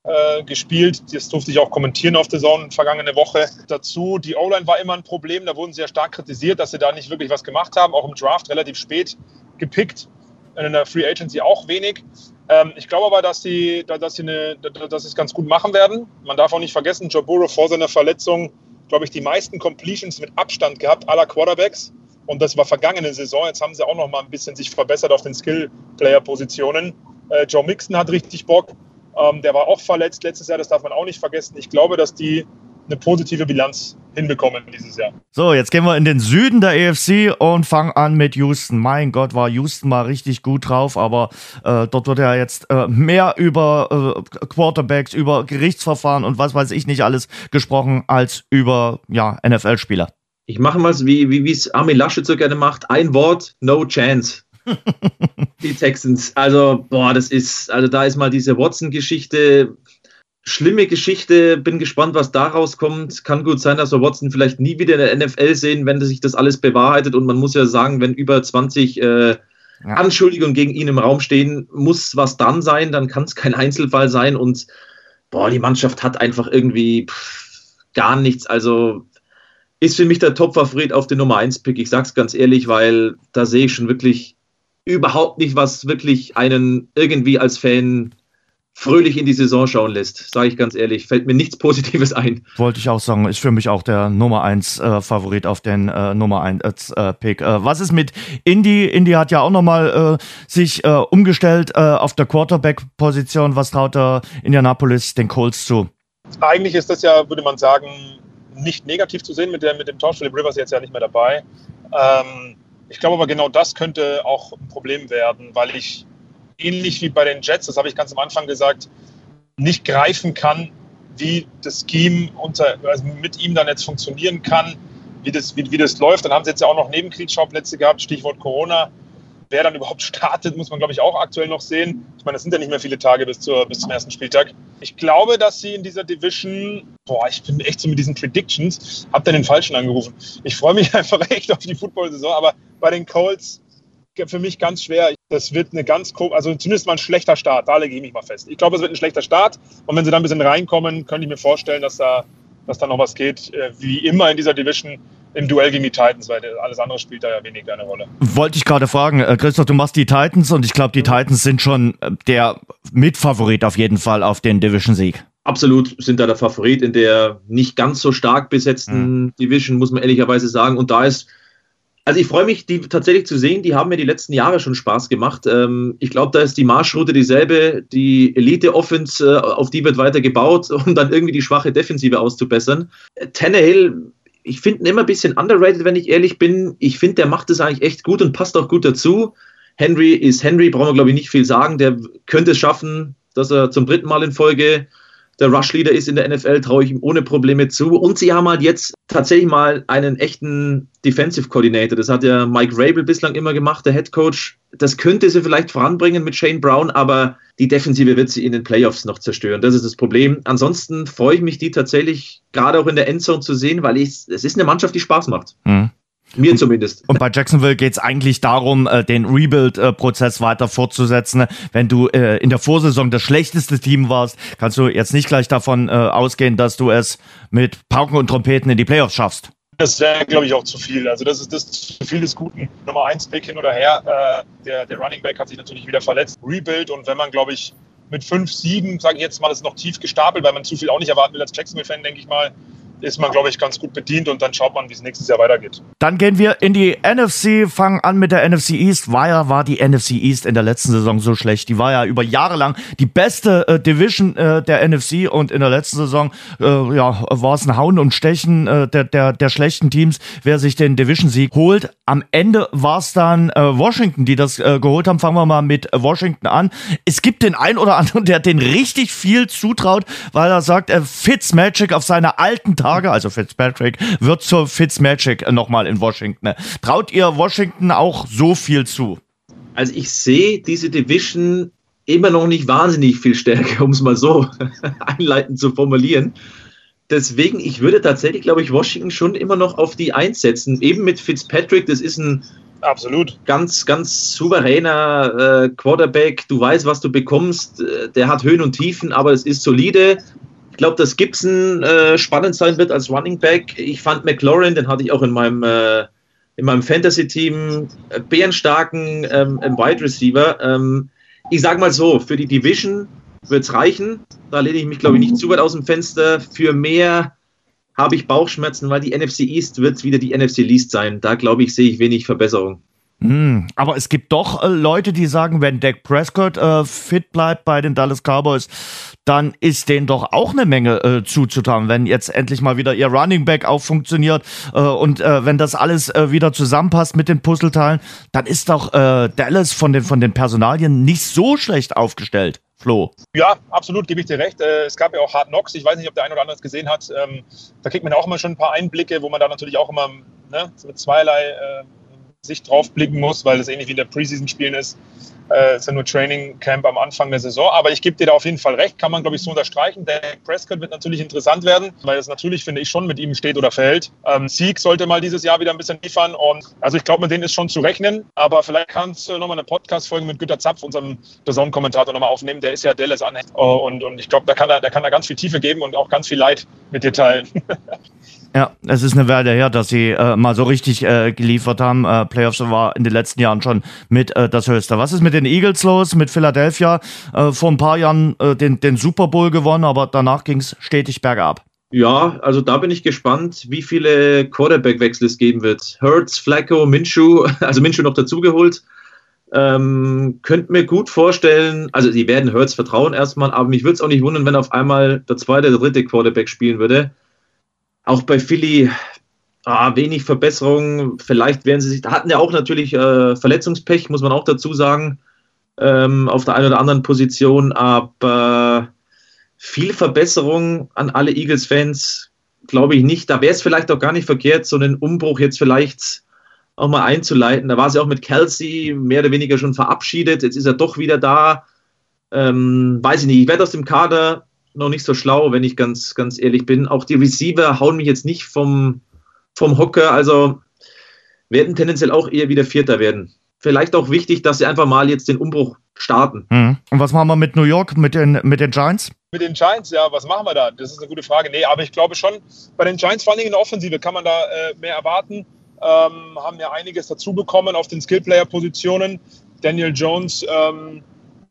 äh, gespielt. Das durfte ich auch kommentieren auf der Zone vergangene Woche. Dazu, die O-Line war immer ein Problem. Da wurden sie ja stark kritisiert, dass sie da nicht wirklich was gemacht haben. Auch im Draft relativ spät gepickt. In der Free Agency auch wenig. Ähm, ich glaube aber, dass sie, dass, sie eine, dass sie es ganz gut machen werden. Man darf auch nicht vergessen, Joe Burrow vor seiner Verletzung glaube ich, die meisten Completions mit Abstand gehabt aller Quarterbacks. Und das war vergangene Saison. Jetzt haben sie auch noch mal ein bisschen sich verbessert auf den Skill-Player-Positionen. Äh, Joe Mixon hat richtig Bock. Ähm, der war auch verletzt letztes Jahr, das darf man auch nicht vergessen. Ich glaube, dass die eine positive Bilanz hinbekommen dieses Jahr. So, jetzt gehen wir in den Süden der EFC und fangen an mit Houston. Mein Gott, war Houston mal richtig gut drauf, aber äh, dort wird ja jetzt äh, mehr über äh, Quarterbacks, über Gerichtsverfahren und was weiß ich nicht alles gesprochen, als über ja, NFL-Spieler. Ich mache mal wie wie es Armin Laschet so gerne macht. Ein Wort, no chance. *laughs* die Texans. Also, boah, das ist, also da ist mal diese Watson-Geschichte schlimme Geschichte. Bin gespannt, was daraus kommt. Kann gut sein, dass wir Watson vielleicht nie wieder in der NFL sehen, wenn sich das alles bewahrheitet. Und man muss ja sagen, wenn über 20 äh, ja. Anschuldigungen gegen ihn im Raum stehen, muss was dann sein. Dann kann es kein Einzelfall sein. Und boah, die Mannschaft hat einfach irgendwie pff, gar nichts. Also ist für mich der Top-Favorit auf den Nummer 1-Pick. Ich sag's ganz ehrlich, weil da sehe ich schon wirklich überhaupt nicht, was wirklich einen irgendwie als Fan fröhlich in die Saison schauen lässt, sage ich ganz ehrlich. Fällt mir nichts Positives ein. Wollte ich auch sagen, ist für mich auch der Nummer 1 äh, Favorit auf den äh, Nummer 1 äh, Pick. Äh, was ist mit Indy? Indy hat ja auch nochmal äh, sich äh, umgestellt äh, auf der Quarterback-Position. Was traut der Indianapolis den Colts zu? Eigentlich ist das ja, würde man sagen, nicht negativ zu sehen mit, der, mit dem Tausch. Philip Rivers jetzt ja nicht mehr dabei. Ähm, ich glaube aber genau das könnte auch ein Problem werden, weil ich ähnlich wie bei den Jets, das habe ich ganz am Anfang gesagt, nicht greifen kann, wie das Scheme unter, also mit ihm dann jetzt funktionieren kann, wie das, wie, wie das läuft. Dann haben sie jetzt ja auch noch Nebenkriegsschauplätze gehabt, Stichwort Corona. Wer dann überhaupt startet, muss man, glaube ich, auch aktuell noch sehen. Ich meine, es sind ja nicht mehr viele Tage bis, zur, bis zum ersten Spieltag. Ich glaube, dass sie in dieser Division, boah, ich bin echt so mit diesen Predictions, hab dann den Falschen angerufen. Ich freue mich *laughs* einfach echt auf die Football-Saison, aber bei den Colts für mich ganz schwer. Das wird eine ganz, also zumindest mal ein schlechter Start. Da lege ich mich mal fest. Ich glaube, es wird ein schlechter Start. Und wenn sie dann ein bisschen reinkommen, könnte ich mir vorstellen, dass da, dass da noch was geht. Äh, wie immer in dieser Division im Duell gegen die Titans, weil alles andere spielt da ja wenig eine Rolle. Wollte ich gerade fragen, äh, Christoph, du machst die Titans und ich glaube, die Titans sind schon äh, der Mitfavorit auf jeden Fall auf den Division-Sieg. Absolut sind da der Favorit in der nicht ganz so stark besetzten mhm. Division, muss man ehrlicherweise sagen. Und da ist also ich freue mich, die tatsächlich zu sehen. Die haben mir die letzten Jahre schon Spaß gemacht. Ähm, ich glaube, da ist die Marschroute dieselbe. Die Elite-Offense, äh, auf die wird weiter gebaut, *laughs* um dann irgendwie die schwache Defensive auszubessern. Tannehill, ich finde ihn immer ein bisschen underrated, wenn ich ehrlich bin. Ich finde, der macht es eigentlich echt gut und passt auch gut dazu. Henry ist Henry, brauchen wir glaube ich nicht viel sagen. Der könnte es schaffen, dass er zum dritten Mal in Folge der Rush-Leader ist in der NFL, traue ich ihm ohne Probleme zu. Und sie haben halt jetzt tatsächlich mal einen echten Defensive Coordinator. Das hat ja Mike Rabel bislang immer gemacht, der Head Coach. Das könnte sie vielleicht voranbringen mit Shane Brown, aber die Defensive wird sie in den Playoffs noch zerstören. Das ist das Problem. Ansonsten freue ich mich, die tatsächlich gerade auch in der Endzone zu sehen, weil ich, es ist eine Mannschaft, die Spaß macht. Mhm. Mir zumindest. Und bei Jacksonville geht es eigentlich darum, äh, den Rebuild-Prozess weiter fortzusetzen. Wenn du äh, in der Vorsaison das schlechteste Team warst, kannst du jetzt nicht gleich davon äh, ausgehen, dass du es mit Pauken und Trompeten in die Playoffs schaffst. Das wäre, glaube ich, auch zu viel. Also das ist das zu viel des Guten. Nummer eins Pick hin oder her. Äh, der, der Running Back hat sich natürlich wieder verletzt. Rebuild und wenn man, glaube ich, mit fünf Siegen, sage ich jetzt mal, das ist noch tief gestapelt, weil man zu viel auch nicht erwarten will als Jacksonville-Fan, denke ich mal ist man, glaube ich, ganz gut bedient und dann schaut man, wie es nächstes Jahr weitergeht. Dann gehen wir in die NFC, fangen an mit der NFC East. War ja, war die NFC East in der letzten Saison so schlecht. Die war ja über Jahre lang die beste äh, Division äh, der NFC und in der letzten Saison äh, ja, war es ein Hauen und Stechen äh, der, der, der schlechten Teams, wer sich den Division-Sieg holt. Am Ende war es dann äh, Washington, die das äh, geholt haben. Fangen wir mal mit Washington an. Es gibt den einen oder anderen, der den richtig viel zutraut, weil er sagt, er Fitzmagic auf seine alten Tage Tage, also Fitzpatrick, wird zur Fitzmagic nochmal in Washington. Traut ihr Washington auch so viel zu? Also ich sehe diese Division immer noch nicht wahnsinnig viel stärker, *laughs* um es mal so *laughs* einleitend zu formulieren. Deswegen, ich würde tatsächlich, glaube ich, Washington schon immer noch auf die einsetzen. Eben mit Fitzpatrick, das ist ein Absolut. Ganz, ganz souveräner äh, Quarterback. Du weißt, was du bekommst. Äh, der hat Höhen und Tiefen, aber es ist solide glaube, dass Gibson äh, spannend sein wird als Running Back. Ich fand McLaurin, den hatte ich auch in meinem, äh, in meinem Fantasy-Team, äh, bärenstarken ähm, Wide Receiver. Ähm, ich sage mal so, für die Division wird es reichen. Da lehne ich mich, glaube ich, nicht zu weit aus dem Fenster. Für mehr habe ich Bauchschmerzen, weil die NFC East wird wieder die NFC Least sein. Da, glaube ich, sehe ich wenig Verbesserung. Hm, aber es gibt doch äh, Leute, die sagen, wenn Dak Prescott äh, fit bleibt bei den Dallas Cowboys, dann ist denen doch auch eine Menge äh, zuzutrauen, wenn jetzt endlich mal wieder ihr Running Back auch funktioniert äh, und äh, wenn das alles wieder zusammenpasst mit den Puzzleteilen, dann ist doch Dallas von den, von den Personalien nicht so schlecht aufgestellt. Flo. Ja, absolut, gebe ich dir recht. es gab ja auch Hard Knocks. Ich weiß nicht, ob der ein oder andere es gesehen hat. Ähm, da kriegt man auch immer schon ein paar Einblicke, wo man da natürlich auch immer ne, mit zweierlei Sicht drauf blicken muss, weil das ähnlich wie in der Preseason-Spielen ist. Äh, ist ja nur Training Camp am Anfang der Saison. Aber ich gebe dir da auf jeden Fall recht, kann man, glaube ich, so unterstreichen. Der Prescott wird natürlich interessant werden, weil es natürlich, finde ich, schon mit ihm steht oder fällt. Ähm, Sieg sollte mal dieses Jahr wieder ein bisschen liefern. Und also ich glaube, mit denen ist schon zu rechnen. Aber vielleicht kannst du nochmal eine Podcast-Folge mit Günter Zapf, unserem Saison-Kommentator, nochmal aufnehmen. Der ist ja Dallas Anhänger. Und, und ich glaube, da kann er, da kann er ganz viel Tiefe geben und auch ganz viel Leid mit dir teilen. *laughs* Ja, es ist eine Weile her, dass sie äh, mal so richtig äh, geliefert haben. Äh, Playoffs war in den letzten Jahren schon mit äh, das Höchste. Was ist mit den Eagles los, mit Philadelphia? Äh, vor ein paar Jahren äh, den, den Super Bowl gewonnen, aber danach ging es stetig bergab. Ja, also da bin ich gespannt, wie viele Quarterback-Wechsel es geben wird. Hurts, Flacco, Minshew, *laughs* also Minshew noch dazugeholt. Ähm, könnt mir gut vorstellen, also die werden Hurts vertrauen erstmal, aber mich würde es auch nicht wundern, wenn auf einmal der zweite, der dritte Quarterback spielen würde. Auch bei Philly ah, wenig Verbesserung. Vielleicht werden sie sich, da hatten ja auch natürlich äh, Verletzungspech, muss man auch dazu sagen, ähm, auf der einen oder anderen Position, aber viel Verbesserung an alle Eagles-Fans glaube ich nicht. Da wäre es vielleicht auch gar nicht verkehrt, so einen Umbruch jetzt vielleicht auch mal einzuleiten. Da war sie auch mit Kelsey mehr oder weniger schon verabschiedet. Jetzt ist er doch wieder da. Ähm, weiß ich nicht. Ich werde aus dem Kader noch nicht so schlau, wenn ich ganz, ganz ehrlich bin. Auch die Receiver hauen mich jetzt nicht vom, vom Hocker. Also werden tendenziell auch eher wieder Vierter werden. Vielleicht auch wichtig, dass sie einfach mal jetzt den Umbruch starten. Mhm. Und was machen wir mit New York, mit den, mit den Giants? Mit den Giants, ja, was machen wir da? Das ist eine gute Frage. Nee, aber ich glaube schon, bei den Giants, vor allem in der Offensive, kann man da äh, mehr erwarten ähm, haben ja einiges dazu bekommen auf den Skillplayer-Positionen. Daniel Jones, ähm,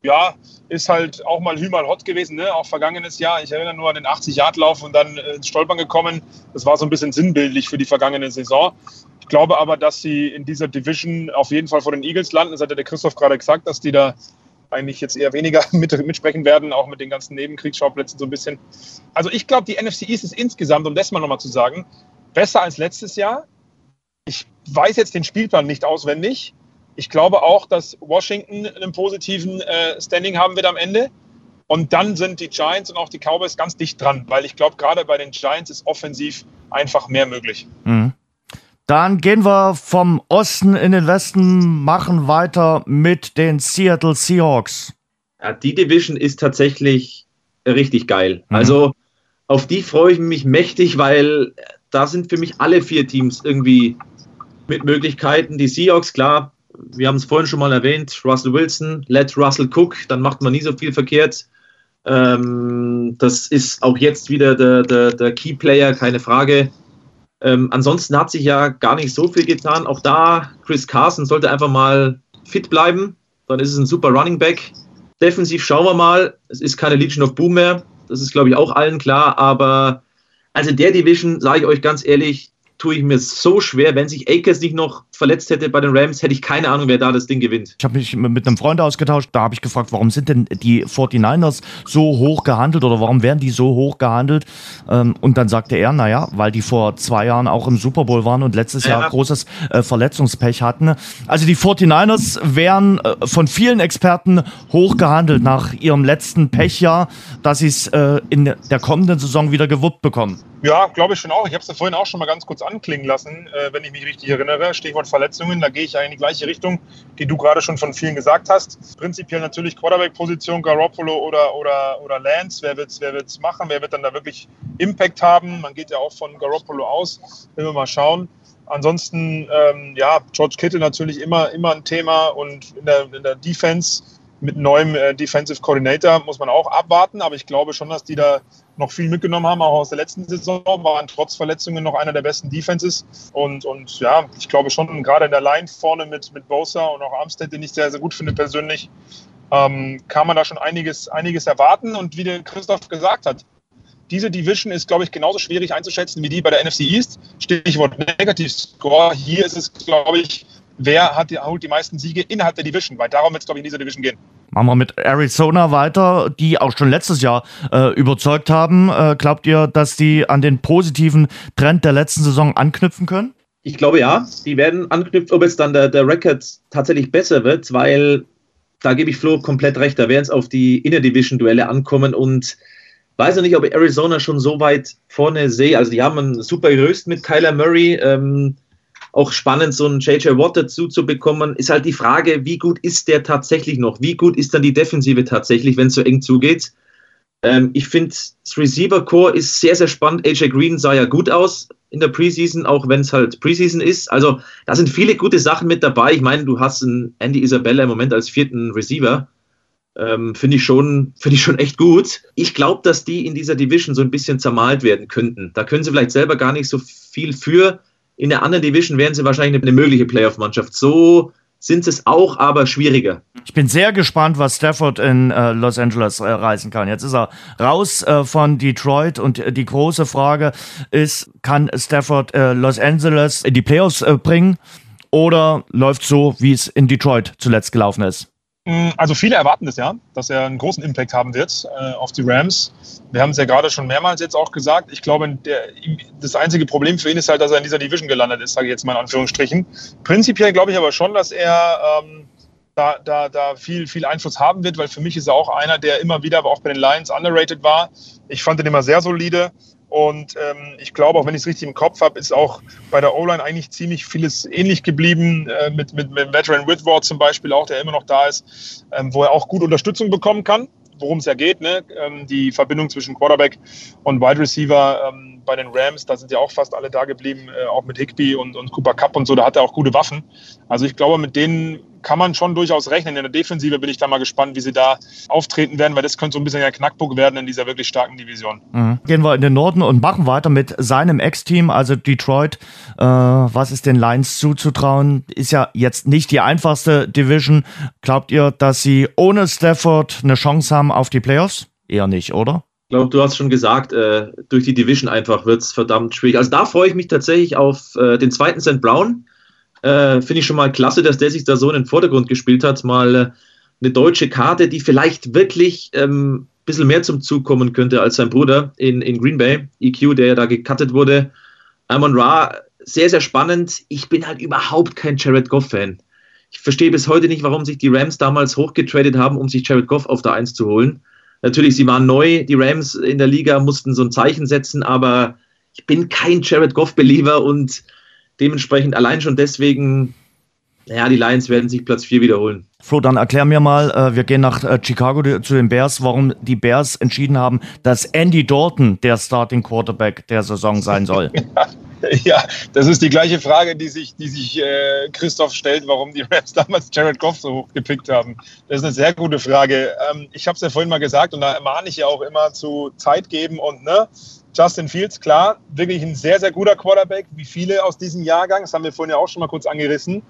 ja, ist halt auch mal Hü mal hot gewesen, ne? auch vergangenes Jahr. Ich erinnere nur an den 80-Yard-Lauf und dann äh, ins Stolpern gekommen. Das war so ein bisschen sinnbildlich für die vergangene Saison. Ich glaube aber, dass sie in dieser Division auf jeden Fall vor den Eagles landen. Das hat ja der Christoph gerade gesagt, dass die da eigentlich jetzt eher weniger *laughs* mit, mitsprechen werden, auch mit den ganzen Nebenkriegsschauplätzen so ein bisschen. Also ich glaube, die NFC East ist insgesamt, um das mal nochmal zu sagen, besser als letztes Jahr. Ich weiß jetzt den Spielplan nicht auswendig. Ich glaube auch, dass Washington einen positiven äh, Standing haben wird am Ende. Und dann sind die Giants und auch die Cowboys ganz dicht dran, weil ich glaube, gerade bei den Giants ist offensiv einfach mehr möglich. Mhm. Dann gehen wir vom Osten in den Westen, machen weiter mit den Seattle Seahawks. Ja, die Division ist tatsächlich richtig geil. Mhm. Also auf die freue ich mich mächtig, weil da sind für mich alle vier Teams irgendwie mit Möglichkeiten. Die Seahawks, klar, wir haben es vorhin schon mal erwähnt, Russell Wilson, let Russell Cook, dann macht man nie so viel verkehrt. Ähm, das ist auch jetzt wieder der, der, der Key Player, keine Frage. Ähm, ansonsten hat sich ja gar nicht so viel getan. Auch da, Chris Carson sollte einfach mal fit bleiben. Dann ist es ein super Running Back. Defensiv schauen wir mal. Es ist keine Legion of Boom mehr. Das ist, glaube ich, auch allen klar. Aber also der Division, sage ich euch ganz ehrlich, tue ich mir so schwer. Wenn sich Akers nicht noch verletzt hätte bei den Rams, hätte ich keine Ahnung, wer da das Ding gewinnt. Ich habe mich mit einem Freund ausgetauscht, da habe ich gefragt, warum sind denn die 49ers so hoch gehandelt oder warum werden die so hoch gehandelt? Ähm, und dann sagte er, naja, weil die vor zwei Jahren auch im Super Bowl waren und letztes ja. Jahr großes äh, Verletzungspech hatten. Also die 49ers wären äh, von vielen Experten hoch gehandelt nach ihrem letzten Pechjahr, dass sie es äh, in der kommenden Saison wieder gewuppt bekommen. Ja, glaube ich schon auch. Ich habe es ja vorhin auch schon mal ganz kurz anklingen lassen, äh, wenn ich mich richtig erinnere. Stichwort Verletzungen, da gehe ich ja in die gleiche Richtung, die du gerade schon von vielen gesagt hast. Prinzipiell natürlich Quarterback-Position, Garoppolo oder, oder, oder Lance. Wer wird es wer wird's machen? Wer wird dann da wirklich Impact haben? Man geht ja auch von Garoppolo aus. Wenn wir mal schauen. Ansonsten, ähm, ja, George Kittle natürlich immer, immer ein Thema und in der, in der Defense mit neuem äh, Defensive Coordinator muss man auch abwarten, aber ich glaube schon, dass die da noch viel mitgenommen haben, auch aus der letzten Saison, waren trotz Verletzungen noch einer der besten Defenses. Und, und ja, ich glaube schon, gerade in der Line vorne mit, mit Bosa und auch Armstead, den ich sehr, sehr gut finde persönlich, ähm, kann man da schon einiges, einiges erwarten. Und wie der Christoph gesagt hat, diese Division ist, glaube ich, genauso schwierig einzuschätzen wie die bei der NFC East. Stichwort Negativscore. Hier ist es, glaube ich, wer hat die, holt die meisten Siege innerhalb der Division, weil darum wird es, glaube ich, in dieser Division gehen. Machen wir mit Arizona weiter, die auch schon letztes Jahr äh, überzeugt haben. Äh, glaubt ihr, dass die an den positiven Trend der letzten Saison anknüpfen können? Ich glaube ja, die werden anknüpfen, ob jetzt dann der, der Record tatsächlich besser wird, weil da gebe ich Flo komplett recht, da werden es auf die Inner-Division-Duelle ankommen und weiß noch nicht, ob ich Arizona schon so weit vorne sehe. Also die haben ein super Gerüst mit Kyler Murray. Ähm, auch spannend, so einen JJ Watt dazu zu bekommen, ist halt die Frage, wie gut ist der tatsächlich noch? Wie gut ist dann die Defensive tatsächlich, wenn es so eng zugeht? Ähm, ich finde, das Receiver-Core ist sehr, sehr spannend. AJ Green sah ja gut aus in der Preseason, auch wenn es halt Preseason ist. Also da sind viele gute Sachen mit dabei. Ich meine, du hast einen Andy Isabella im Moment als vierten Receiver. ähm, finde ich, schon, find ich schon echt gut. Ich glaube, dass die in dieser Division so ein bisschen zermalt werden könnten. Da können sie vielleicht selber gar nicht so viel für. In der anderen Division wären sie wahrscheinlich eine mögliche Playoff-Mannschaft. So sind es auch, aber schwieriger. Ich bin sehr gespannt, was Stafford in äh, Los Angeles äh, reißen kann. Jetzt ist er raus äh, von Detroit und äh, die große Frage ist, kann Stafford äh, Los Angeles in die Playoffs äh, bringen oder läuft so, wie es in Detroit zuletzt gelaufen ist? Mm, also viele erwarten das ja, dass er einen großen Impact haben wird äh, auf die Rams. Wir haben es ja gerade schon mehrmals jetzt auch gesagt. Ich glaube, der, das einzige Problem für ihn ist halt, dass er in dieser Division gelandet ist, sage ich jetzt mal in Anführungsstrichen. Prinzipiell glaube ich aber schon, dass er ähm, da, da, da viel, viel Einfluss haben wird, weil für mich ist er auch einer, der immer wieder, aber auch bei den Lions underrated war. Ich fand ihn immer sehr solide. Und ähm, ich glaube, auch wenn ich es richtig im Kopf habe, ist auch bei der O-Line eigentlich ziemlich vieles ähnlich geblieben, äh, mit, mit, mit Veteran Whitworth zum Beispiel auch, der immer noch da ist, ähm, wo er auch gut Unterstützung bekommen kann, worum es ja geht. Ne? Ähm, die Verbindung zwischen Quarterback und Wide Receiver ähm, bei den Rams, da sind ja auch fast alle da geblieben, äh, auch mit Higby und, und Cooper Cup und so, da hat er auch gute Waffen. Also ich glaube, mit denen kann man schon durchaus rechnen. In der Defensive bin ich da mal gespannt, wie sie da auftreten werden, weil das könnte so ein bisschen ein Knackpunkt werden in dieser wirklich starken Division. Mhm. Gehen wir in den Norden und machen weiter mit seinem Ex-Team, also Detroit. Äh, was ist den Lions zuzutrauen? Ist ja jetzt nicht die einfachste Division. Glaubt ihr, dass sie ohne Stafford eine Chance haben auf die Playoffs? Eher nicht, oder? Ich glaube, du hast schon gesagt, äh, durch die Division einfach wird es verdammt schwierig. Also da freue ich mich tatsächlich auf äh, den zweiten St. Brown äh, Finde ich schon mal klasse, dass der sich da so in den Vordergrund gespielt hat. Mal äh, eine deutsche Karte, die vielleicht wirklich ähm, ein bisschen mehr zum Zug kommen könnte als sein Bruder in, in Green Bay, EQ, der ja da gecuttet wurde. Amon Ra, sehr, sehr spannend. Ich bin halt überhaupt kein Jared Goff-Fan. Ich verstehe bis heute nicht, warum sich die Rams damals hochgetradet haben, um sich Jared Goff auf der Eins zu holen. Natürlich, sie waren neu, die Rams in der Liga mussten so ein Zeichen setzen, aber ich bin kein Jared Goff-Believer und Dementsprechend allein schon deswegen, ja, die Lions werden sich Platz 4 wiederholen. Flo, dann erklär mir mal, äh, wir gehen nach äh, Chicago zu den Bears, warum die Bears entschieden haben, dass Andy Dalton der Starting Quarterback der Saison sein soll. *laughs* *laughs* ja, das ist die gleiche Frage, die sich, die sich äh, Christoph stellt, warum die Rams *laughs* damals Jared Goff so hoch gepickt haben. Das ist eine sehr gute Frage. Ähm, ich habe es ja vorhin mal gesagt und da mahne ich ja auch immer zu Zeit geben und ne, Justin Fields, klar, wirklich ein sehr, sehr guter Quarterback, wie viele aus diesem Jahrgang. Das haben wir vorhin ja auch schon mal kurz angerissen.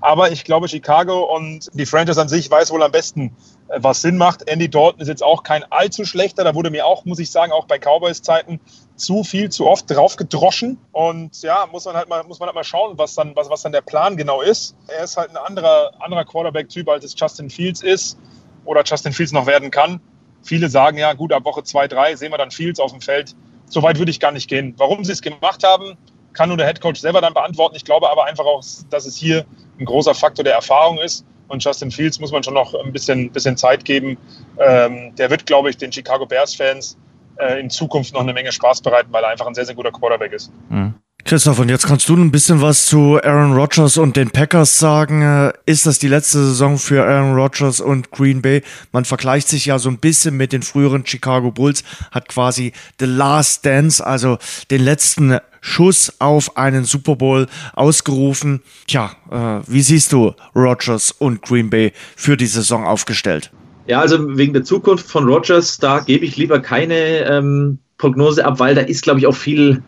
Aber ich glaube, Chicago und die Franchise an sich weiß wohl am besten, was Sinn macht. Andy Dalton ist jetzt auch kein allzu schlechter. Da wurde mir auch, muss ich sagen, auch bei Cowboys-Zeiten zu viel, zu oft drauf gedroschen. Und ja, muss man halt mal, muss man halt mal schauen, was dann, was, was dann der Plan genau ist. Er ist halt ein anderer, anderer Quarterback-Typ, als es Justin Fields ist oder Justin Fields noch werden kann. Viele sagen ja, gut, ab Woche 2, 3 sehen wir dann Fields auf dem Feld so weit würde ich gar nicht gehen. Warum sie es gemacht haben, kann nur der Headcoach selber dann beantworten. Ich glaube aber einfach auch, dass es hier ein großer Faktor der Erfahrung ist. Und Justin Fields muss man schon noch ein bisschen, bisschen Zeit geben. Ähm, der wird, glaube ich, den Chicago Bears-Fans äh, in Zukunft noch eine Menge Spaß bereiten, weil er einfach ein sehr, sehr guter Quarterback ist. Mhm. Christoph, und jetzt kannst du ein bisschen was zu Aaron Rodgers und den Packers sagen. Äh, ist das die letzte Saison für Aaron Rodgers und Green Bay? Man vergleicht sich ja so ein bisschen mit den früheren Chicago Bulls, hat quasi The Last Dance, also den letzten Schuss auf einen Super Bowl ausgerufen. Tja, äh, wie siehst du Rodgers und Green Bay für die Saison aufgestellt? Ja, also wegen der Zukunft von Rodgers, da gebe ich lieber keine ähm, Prognose ab, weil da ist, glaube ich, auch viel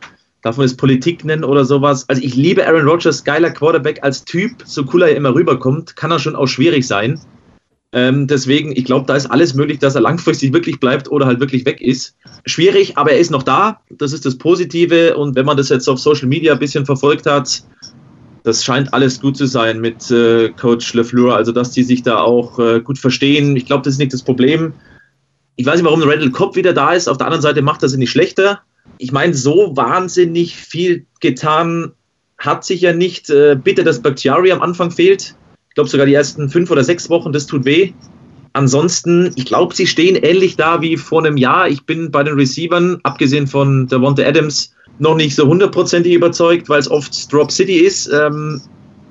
darf man es Politik nennen oder sowas. Also ich liebe Aaron Rodgers, geiler Quarterback als Typ, so cool er immer rüberkommt, kann er schon auch schwierig sein. Ähm, deswegen, ich glaube, da ist alles möglich, dass er langfristig wirklich bleibt oder halt wirklich weg ist. Schwierig, aber er ist noch da. Das ist das Positive. Und wenn man das jetzt auf Social Media ein bisschen verfolgt hat, das scheint alles gut zu sein mit äh, Coach LeFleur. Also, dass die sich da auch äh, gut verstehen. Ich glaube, das ist nicht das Problem. Ich weiß nicht, warum Randall Cobb wieder da ist. Auf der anderen Seite macht er sie nicht schlechter ich meine, so wahnsinnig viel getan hat sich ja nicht. Äh, bitte, dass Bakhtiari am Anfang fehlt. Ich glaube sogar die ersten fünf oder sechs Wochen, das tut weh. Ansonsten, ich glaube, sie stehen ähnlich da wie vor einem Jahr. Ich bin bei den Receivern, abgesehen von Devonta Adams, noch nicht so hundertprozentig überzeugt, weil es oft Drop City ist. Ähm,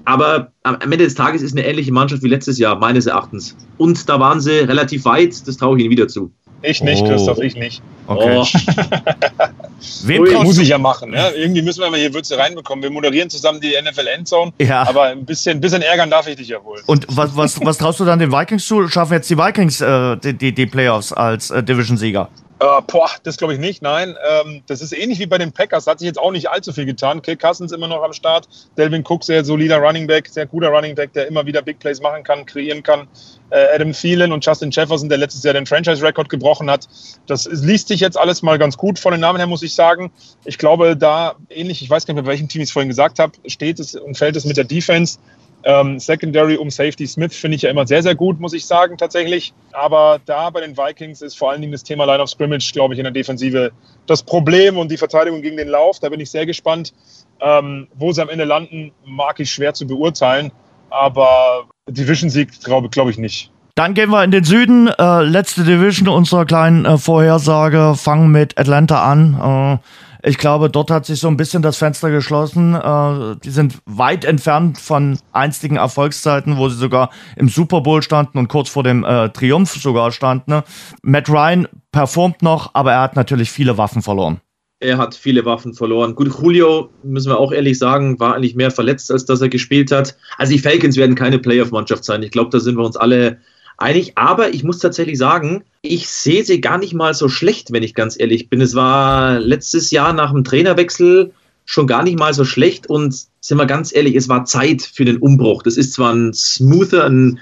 aber am Ende des Tages ist eine ähnliche Mannschaft wie letztes Jahr, meines Erachtens. Und da waren sie relativ weit, das traue ich ihnen wieder zu. Ich nicht, oh. Christoph, ich nicht. Okay. Oh. *laughs* Wem muss ich ja machen. Ne? Irgendwie müssen wir mal hier Würze reinbekommen. Wir moderieren zusammen die NFL Endzone. Ja. Aber ein bisschen, bisschen ärgern darf ich dich ja wohl. Und was, was, was traust du dann den Vikings zu? Schaffen jetzt die Vikings äh, die, die, die, Playoffs als äh, Division-Sieger? Uh, boah, das glaube ich nicht. Nein, ähm, das ist ähnlich wie bei den Packers. Hat sich jetzt auch nicht allzu viel getan. Kirk Cousins immer noch am Start. Delvin Cook, sehr solider Running Back, sehr guter Running Back, der immer wieder Big Plays machen kann, kreieren kann. Äh, Adam Thielen und Justin Jefferson, der letztes Jahr den Franchise-Rekord gebrochen hat. Das liest sich jetzt alles mal ganz gut von den Namen her, muss ich sagen. Ich glaube, da ähnlich, ich weiß gar nicht bei welchem Team ich es vorhin gesagt habe, steht es und fällt es mit der Defense. Ähm, Secondary um Safety Smith finde ich ja immer sehr, sehr gut, muss ich sagen, tatsächlich. Aber da bei den Vikings ist vor allen Dingen das Thema Line of Scrimmage, glaube ich, in der Defensive das Problem und die Verteidigung gegen den Lauf. Da bin ich sehr gespannt. Ähm, wo sie am Ende landen, mag ich schwer zu beurteilen. Aber Division-Sieg glaube glaub ich nicht. Dann gehen wir in den Süden. Äh, letzte Division unserer kleinen äh, Vorhersage. Fangen mit Atlanta an. Äh, ich glaube, dort hat sich so ein bisschen das Fenster geschlossen. Äh, die sind weit entfernt von einstigen Erfolgszeiten, wo sie sogar im Super Bowl standen und kurz vor dem äh, Triumph sogar standen. Ne? Matt Ryan performt noch, aber er hat natürlich viele Waffen verloren. Er hat viele Waffen verloren. Gut, Julio, müssen wir auch ehrlich sagen, war eigentlich mehr verletzt, als dass er gespielt hat. Also die Falcons werden keine Playoff-Mannschaft sein. Ich glaube, da sind wir uns alle einig. Aber ich muss tatsächlich sagen, ich sehe sie gar nicht mal so schlecht, wenn ich ganz ehrlich bin. Es war letztes Jahr nach dem Trainerwechsel schon gar nicht mal so schlecht und sind wir ganz ehrlich, es war Zeit für den Umbruch. Das ist zwar ein smoother, ein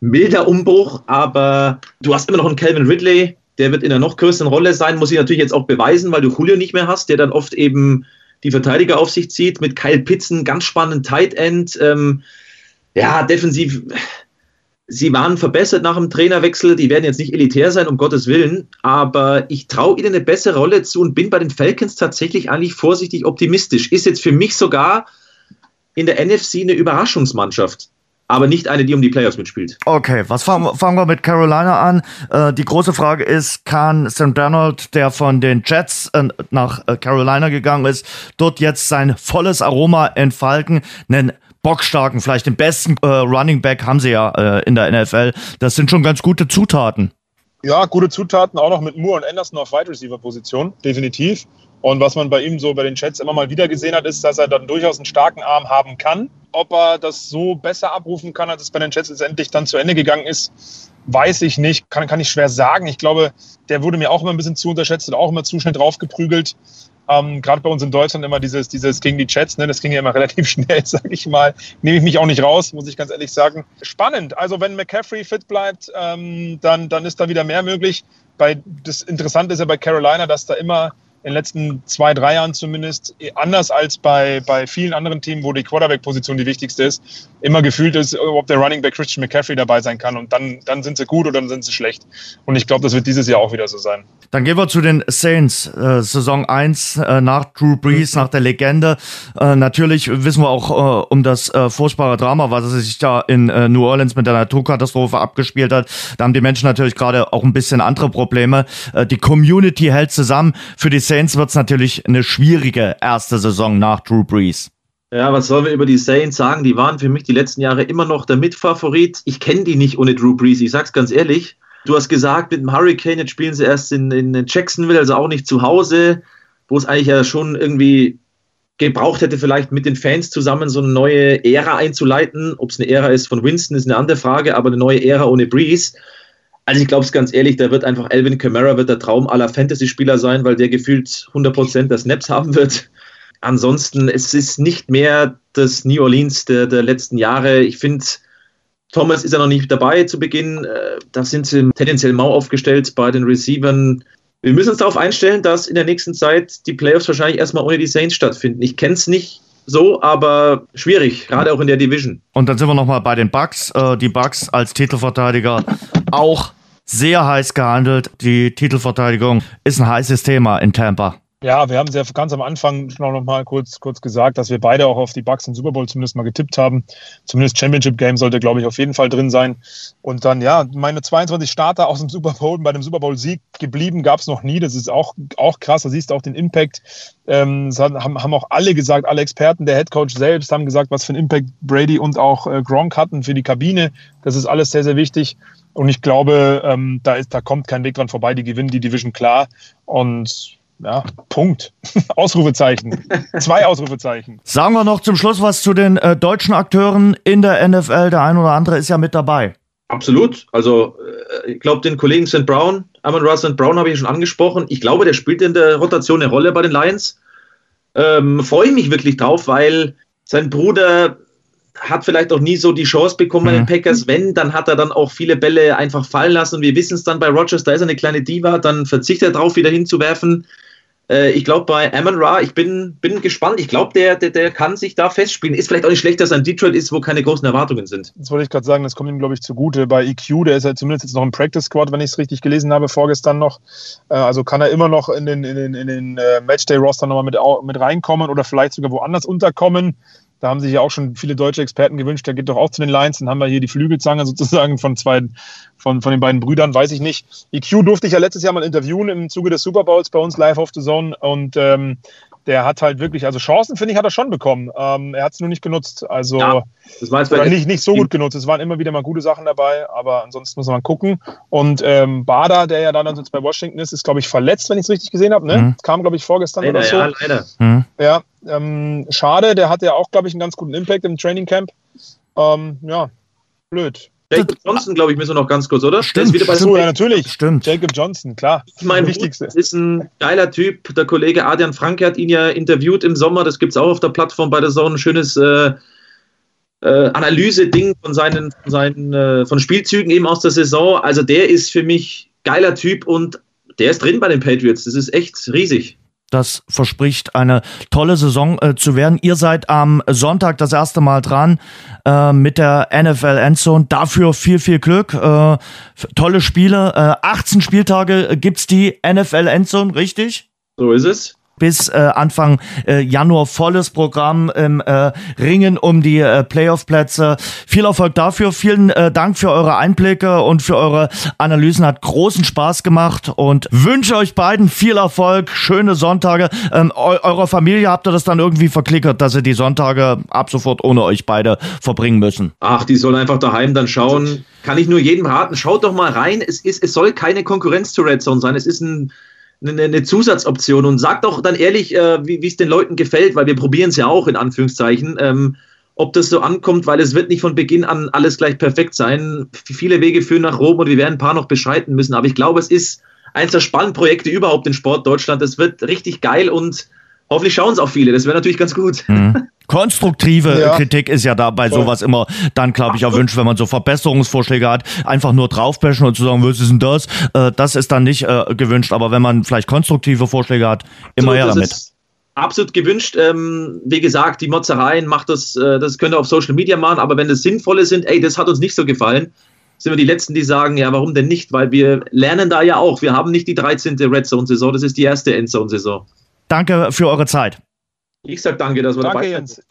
milder Umbruch, aber du hast immer noch einen Calvin Ridley, der wird in einer noch größeren Rolle sein, muss ich natürlich jetzt auch beweisen, weil du Julio nicht mehr hast, der dann oft eben die Verteidiger auf sich zieht, mit Kyle Pitzen, ganz spannend Tight End. Ähm, ja, defensiv Sie waren verbessert nach dem Trainerwechsel. Die werden jetzt nicht elitär sein, um Gottes Willen. Aber ich traue ihnen eine bessere Rolle zu und bin bei den Falcons tatsächlich eigentlich vorsichtig optimistisch. Ist jetzt für mich sogar in der NFC eine Überraschungsmannschaft. Aber nicht eine, die um die Playoffs mitspielt. Okay, was fangen, fangen wir mit Carolina an? Äh, die große Frage ist, kann St. Bernard, der von den Jets äh, nach äh, Carolina gegangen ist, dort jetzt sein volles Aroma entfalten? Einen bockstarken, vielleicht den besten äh, Running Back haben sie ja äh, in der NFL. Das sind schon ganz gute Zutaten. Ja, gute Zutaten, auch noch mit Moore und Anderson auf Wide Receiver Position, definitiv. Und was man bei ihm so bei den Chats immer mal wieder gesehen hat, ist, dass er dann durchaus einen starken Arm haben kann. Ob er das so besser abrufen kann, als es bei den Chats letztendlich dann zu Ende gegangen ist, weiß ich nicht, kann, kann ich schwer sagen. Ich glaube, der wurde mir auch immer ein bisschen zu unterschätzt und auch immer zu schnell draufgeprügelt. Ähm, Gerade bei uns in Deutschland immer dieses, dieses gegen die Chats, ne, das ging ja immer *laughs* relativ schnell, sage ich mal. Nehme ich mich auch nicht raus, muss ich ganz ehrlich sagen. Spannend. Also wenn McCaffrey fit bleibt, ähm, dann, dann ist da wieder mehr möglich. Bei, das Interessante ist ja bei Carolina, dass da immer in den letzten zwei, drei Jahren zumindest, anders als bei, bei vielen anderen Teams, wo die Quarterback-Position die wichtigste ist, immer gefühlt ist, ob der Running Back Christian McCaffrey dabei sein kann. Und dann, dann sind sie gut oder dann sind sie schlecht. Und ich glaube, das wird dieses Jahr auch wieder so sein. Dann gehen wir zu den Saints. Äh, Saison 1 äh, nach Drew Brees, nach der Legende. Äh, natürlich wissen wir auch äh, um das äh, furchtbare Drama, was sich da in äh, New Orleans mit der Naturkatastrophe abgespielt hat. Da haben die Menschen natürlich gerade auch ein bisschen andere Probleme. die Community hält zusammen. Für die Saints wird es natürlich eine schwierige erste Saison nach Drew Brees. Ja, was sollen wir über die Saints sagen? Die waren für mich die letzten Jahre immer noch der Mitfavorit. Ich kenne die nicht ohne Drew Brees. Ich sag's ganz ehrlich. Du hast gesagt, mit dem Hurricane, jetzt spielen sie erst in, in Jacksonville, also auch nicht zu Hause, wo es eigentlich ja schon irgendwie gebraucht hätte, vielleicht mit den Fans zusammen so eine neue Ära einzuleiten. Ob es eine Ära ist von Winston, ist eine andere Frage, aber eine neue Ära ohne Breeze. Also ich glaube es ganz ehrlich, da wird einfach Alvin Kamara wird der Traum aller Fantasy-Spieler sein, weil der gefühlt 100% der Snaps haben wird. Ansonsten, es ist nicht mehr das New Orleans der, der letzten Jahre. Ich finde, Thomas ist ja noch nicht dabei zu Beginn. Äh, da sind sie tendenziell mau aufgestellt bei den Receivern. Wir müssen uns darauf einstellen, dass in der nächsten Zeit die Playoffs wahrscheinlich erstmal ohne die Saints stattfinden. Ich kenne es nicht so, aber schwierig, gerade auch in der Division. Und dann sind wir nochmal bei den Bucks. Äh, die Bucks als Titelverteidiger auch sehr heiß gehandelt. Die Titelverteidigung ist ein heißes Thema in Tampa. Ja, wir haben es ja ganz am Anfang noch, mal kurz, kurz gesagt, dass wir beide auch auf die Bucks im Super Bowl zumindest mal getippt haben. Zumindest Championship Game sollte, glaube ich, auf jeden Fall drin sein. Und dann, ja, meine 22 Starter aus dem Super Bowl, bei dem Super Bowl-Sieg geblieben, gab es noch nie. Das ist auch, auch krass. Da siehst du auch den Impact. Ähm, haben, haben auch alle gesagt, alle Experten, der Head Coach selbst haben gesagt, was für einen Impact Brady und auch äh, Gronk hatten für die Kabine. Das ist alles sehr, sehr wichtig. Und ich glaube, ähm, da, ist, da kommt kein Weg dran vorbei. Die gewinnen die Division klar. Und ja, Punkt. *laughs* Ausrufezeichen. Zwei Ausrufezeichen. Sagen wir noch zum Schluss was zu den äh, deutschen Akteuren in der NFL. Der ein oder andere ist ja mit dabei. Absolut. Also, äh, ich glaube, den Kollegen St. Brown, Amon Ross St. Brown habe ich schon angesprochen. Ich glaube, der spielt in der Rotation eine Rolle bei den Lions. Ähm, Freue ich mich wirklich drauf, weil sein Bruder hat vielleicht auch nie so die Chance bekommen bei den mhm. Packers. Wenn, dann hat er dann auch viele Bälle einfach fallen lassen. Und wir wissen es dann bei Rogers, da ist er eine kleine Diva, dann verzichtet er darauf, wieder hinzuwerfen. Äh, ich glaube, bei Amon Ra, ich bin, bin gespannt. Ich glaube, der, der, der kann sich da festspielen. Ist vielleicht auch nicht schlecht, dass er in Detroit ist, wo keine großen Erwartungen sind. Das wollte ich gerade sagen, das kommt ihm, glaube ich, zugute. Bei EQ, der ist ja zumindest jetzt noch im Practice Squad, wenn ich es richtig gelesen habe, vorgestern noch. Äh, also kann er immer noch in den, in den, in den äh, Matchday-Roster nochmal mit, mit reinkommen oder vielleicht sogar woanders unterkommen. Da haben sich ja auch schon viele deutsche Experten gewünscht, der geht doch auch zu den Lions. Dann haben wir hier die Flügelzange sozusagen von zwei, von, von den beiden Brüdern, weiß ich nicht. EQ durfte ich ja letztes Jahr mal interviewen im Zuge des Super Bowls bei uns live auf the Zone und ähm, der hat halt wirklich, also Chancen, finde ich, hat er schon bekommen. Ähm, er hat es nur nicht genutzt. Also ja, das war oder nicht, nicht so gut genutzt. Es waren immer wieder mal gute Sachen dabei, aber ansonsten muss man gucken. Und ähm, Bader, der ja dann jetzt bei Washington ist, ist, glaube ich, verletzt, wenn ich es richtig gesehen habe. Ne? Mhm. Kam, glaube ich, vorgestern leider, oder so. Ja, leider. Mhm. Ja, ähm, schade, der hatte ja auch, glaube ich, einen ganz guten Impact im Training Camp. Ähm, ja, blöd. Jacob Johnson, glaube ich, müssen wir noch ganz kurz, oder? Stimmt, wieder bei so, ja, natürlich. Stimmt. Jacob Johnson, klar. Ich meine, Wichtigste. ist ein geiler Typ. Der Kollege Adrian Franke hat ihn ja interviewt im Sommer. Das gibt es auch auf der Plattform bei der Zone. Ein schönes äh, äh, Analyse-Ding von seinen, von seinen äh, von Spielzügen eben aus der Saison. Also der ist für mich geiler Typ und der ist drin bei den Patriots. Das ist echt riesig. Das verspricht eine tolle Saison äh, zu werden. Ihr seid am Sonntag das erste Mal dran äh, mit der NFL Endzone. Dafür viel, viel Glück. Äh, tolle Spiele. 18 äh, Spieltage gibt's die NFL Endzone, richtig? So ist es bis äh, Anfang äh, Januar volles Programm im äh, Ringen um die äh, Playoff-Plätze. Viel Erfolg dafür. Vielen äh, Dank für eure Einblicke und für eure Analysen. Hat großen Spaß gemacht und wünsche euch beiden viel Erfolg, schöne Sonntage. Ähm, eu eurer Familie habt ihr das dann irgendwie verklickert, dass sie die Sonntage ab sofort ohne euch beide verbringen müssen? Ach, die sollen einfach daheim dann schauen. Kann ich nur jedem raten, schaut doch mal rein. Es, ist, es soll keine Konkurrenz zu Red Zone sein. Es ist ein eine, eine Zusatzoption und sagt doch dann ehrlich, äh, wie es den Leuten gefällt, weil wir probieren es ja auch in Anführungszeichen, ähm, ob das so ankommt, weil es wird nicht von Beginn an alles gleich perfekt sein. Viele Wege führen nach Rom und wir werden ein paar noch beschreiten müssen, aber ich glaube, es ist eins der spannenden Projekte überhaupt in Sport Deutschland. Es wird richtig geil und hoffentlich schauen es auch viele. Das wäre natürlich ganz gut. Mhm. *laughs* Konstruktive ja. Kritik ist ja da bei sowas immer dann, glaube ich, erwünscht, wenn man so Verbesserungsvorschläge hat. Einfach nur draufbashen und zu sagen, was ist denn das? Äh, das ist dann nicht äh, gewünscht. Aber wenn man vielleicht konstruktive Vorschläge hat, immer so, her damit. Absolut gewünscht. Ähm, wie gesagt, die Motzereien macht das, äh, das könnt ihr auf Social Media machen, aber wenn es sinnvolle sind, ey, das hat uns nicht so gefallen, sind wir die Letzten, die sagen, ja, warum denn nicht? Weil wir lernen da ja auch. Wir haben nicht die 13. Red Zone-Saison, das ist die erste Endzone-Saison. Danke für eure Zeit. Ich sag danke, dass wir danke, dabei sind.